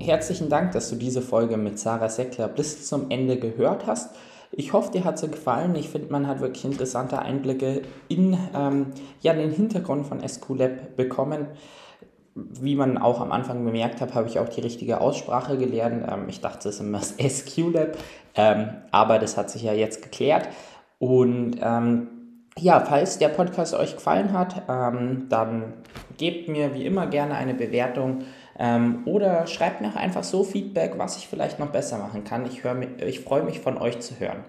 Herzlichen Dank, dass du diese Folge mit Sarah Seckler bis zum Ende gehört hast. Ich hoffe, dir hat sie gefallen. Ich finde, man hat wirklich interessante Einblicke in ähm, ja, den Hintergrund von SQLab bekommen. Wie man auch am Anfang bemerkt hat, habe ich auch die richtige Aussprache gelernt. Ähm, ich dachte, es ist immer das *laughs* SQLab, ähm, aber das hat sich ja jetzt geklärt. Und ähm, ja, falls der Podcast euch gefallen hat, dann gebt mir wie immer gerne eine Bewertung oder schreibt mir einfach so Feedback, was ich vielleicht noch besser machen kann. Ich, ich freue mich von euch zu hören.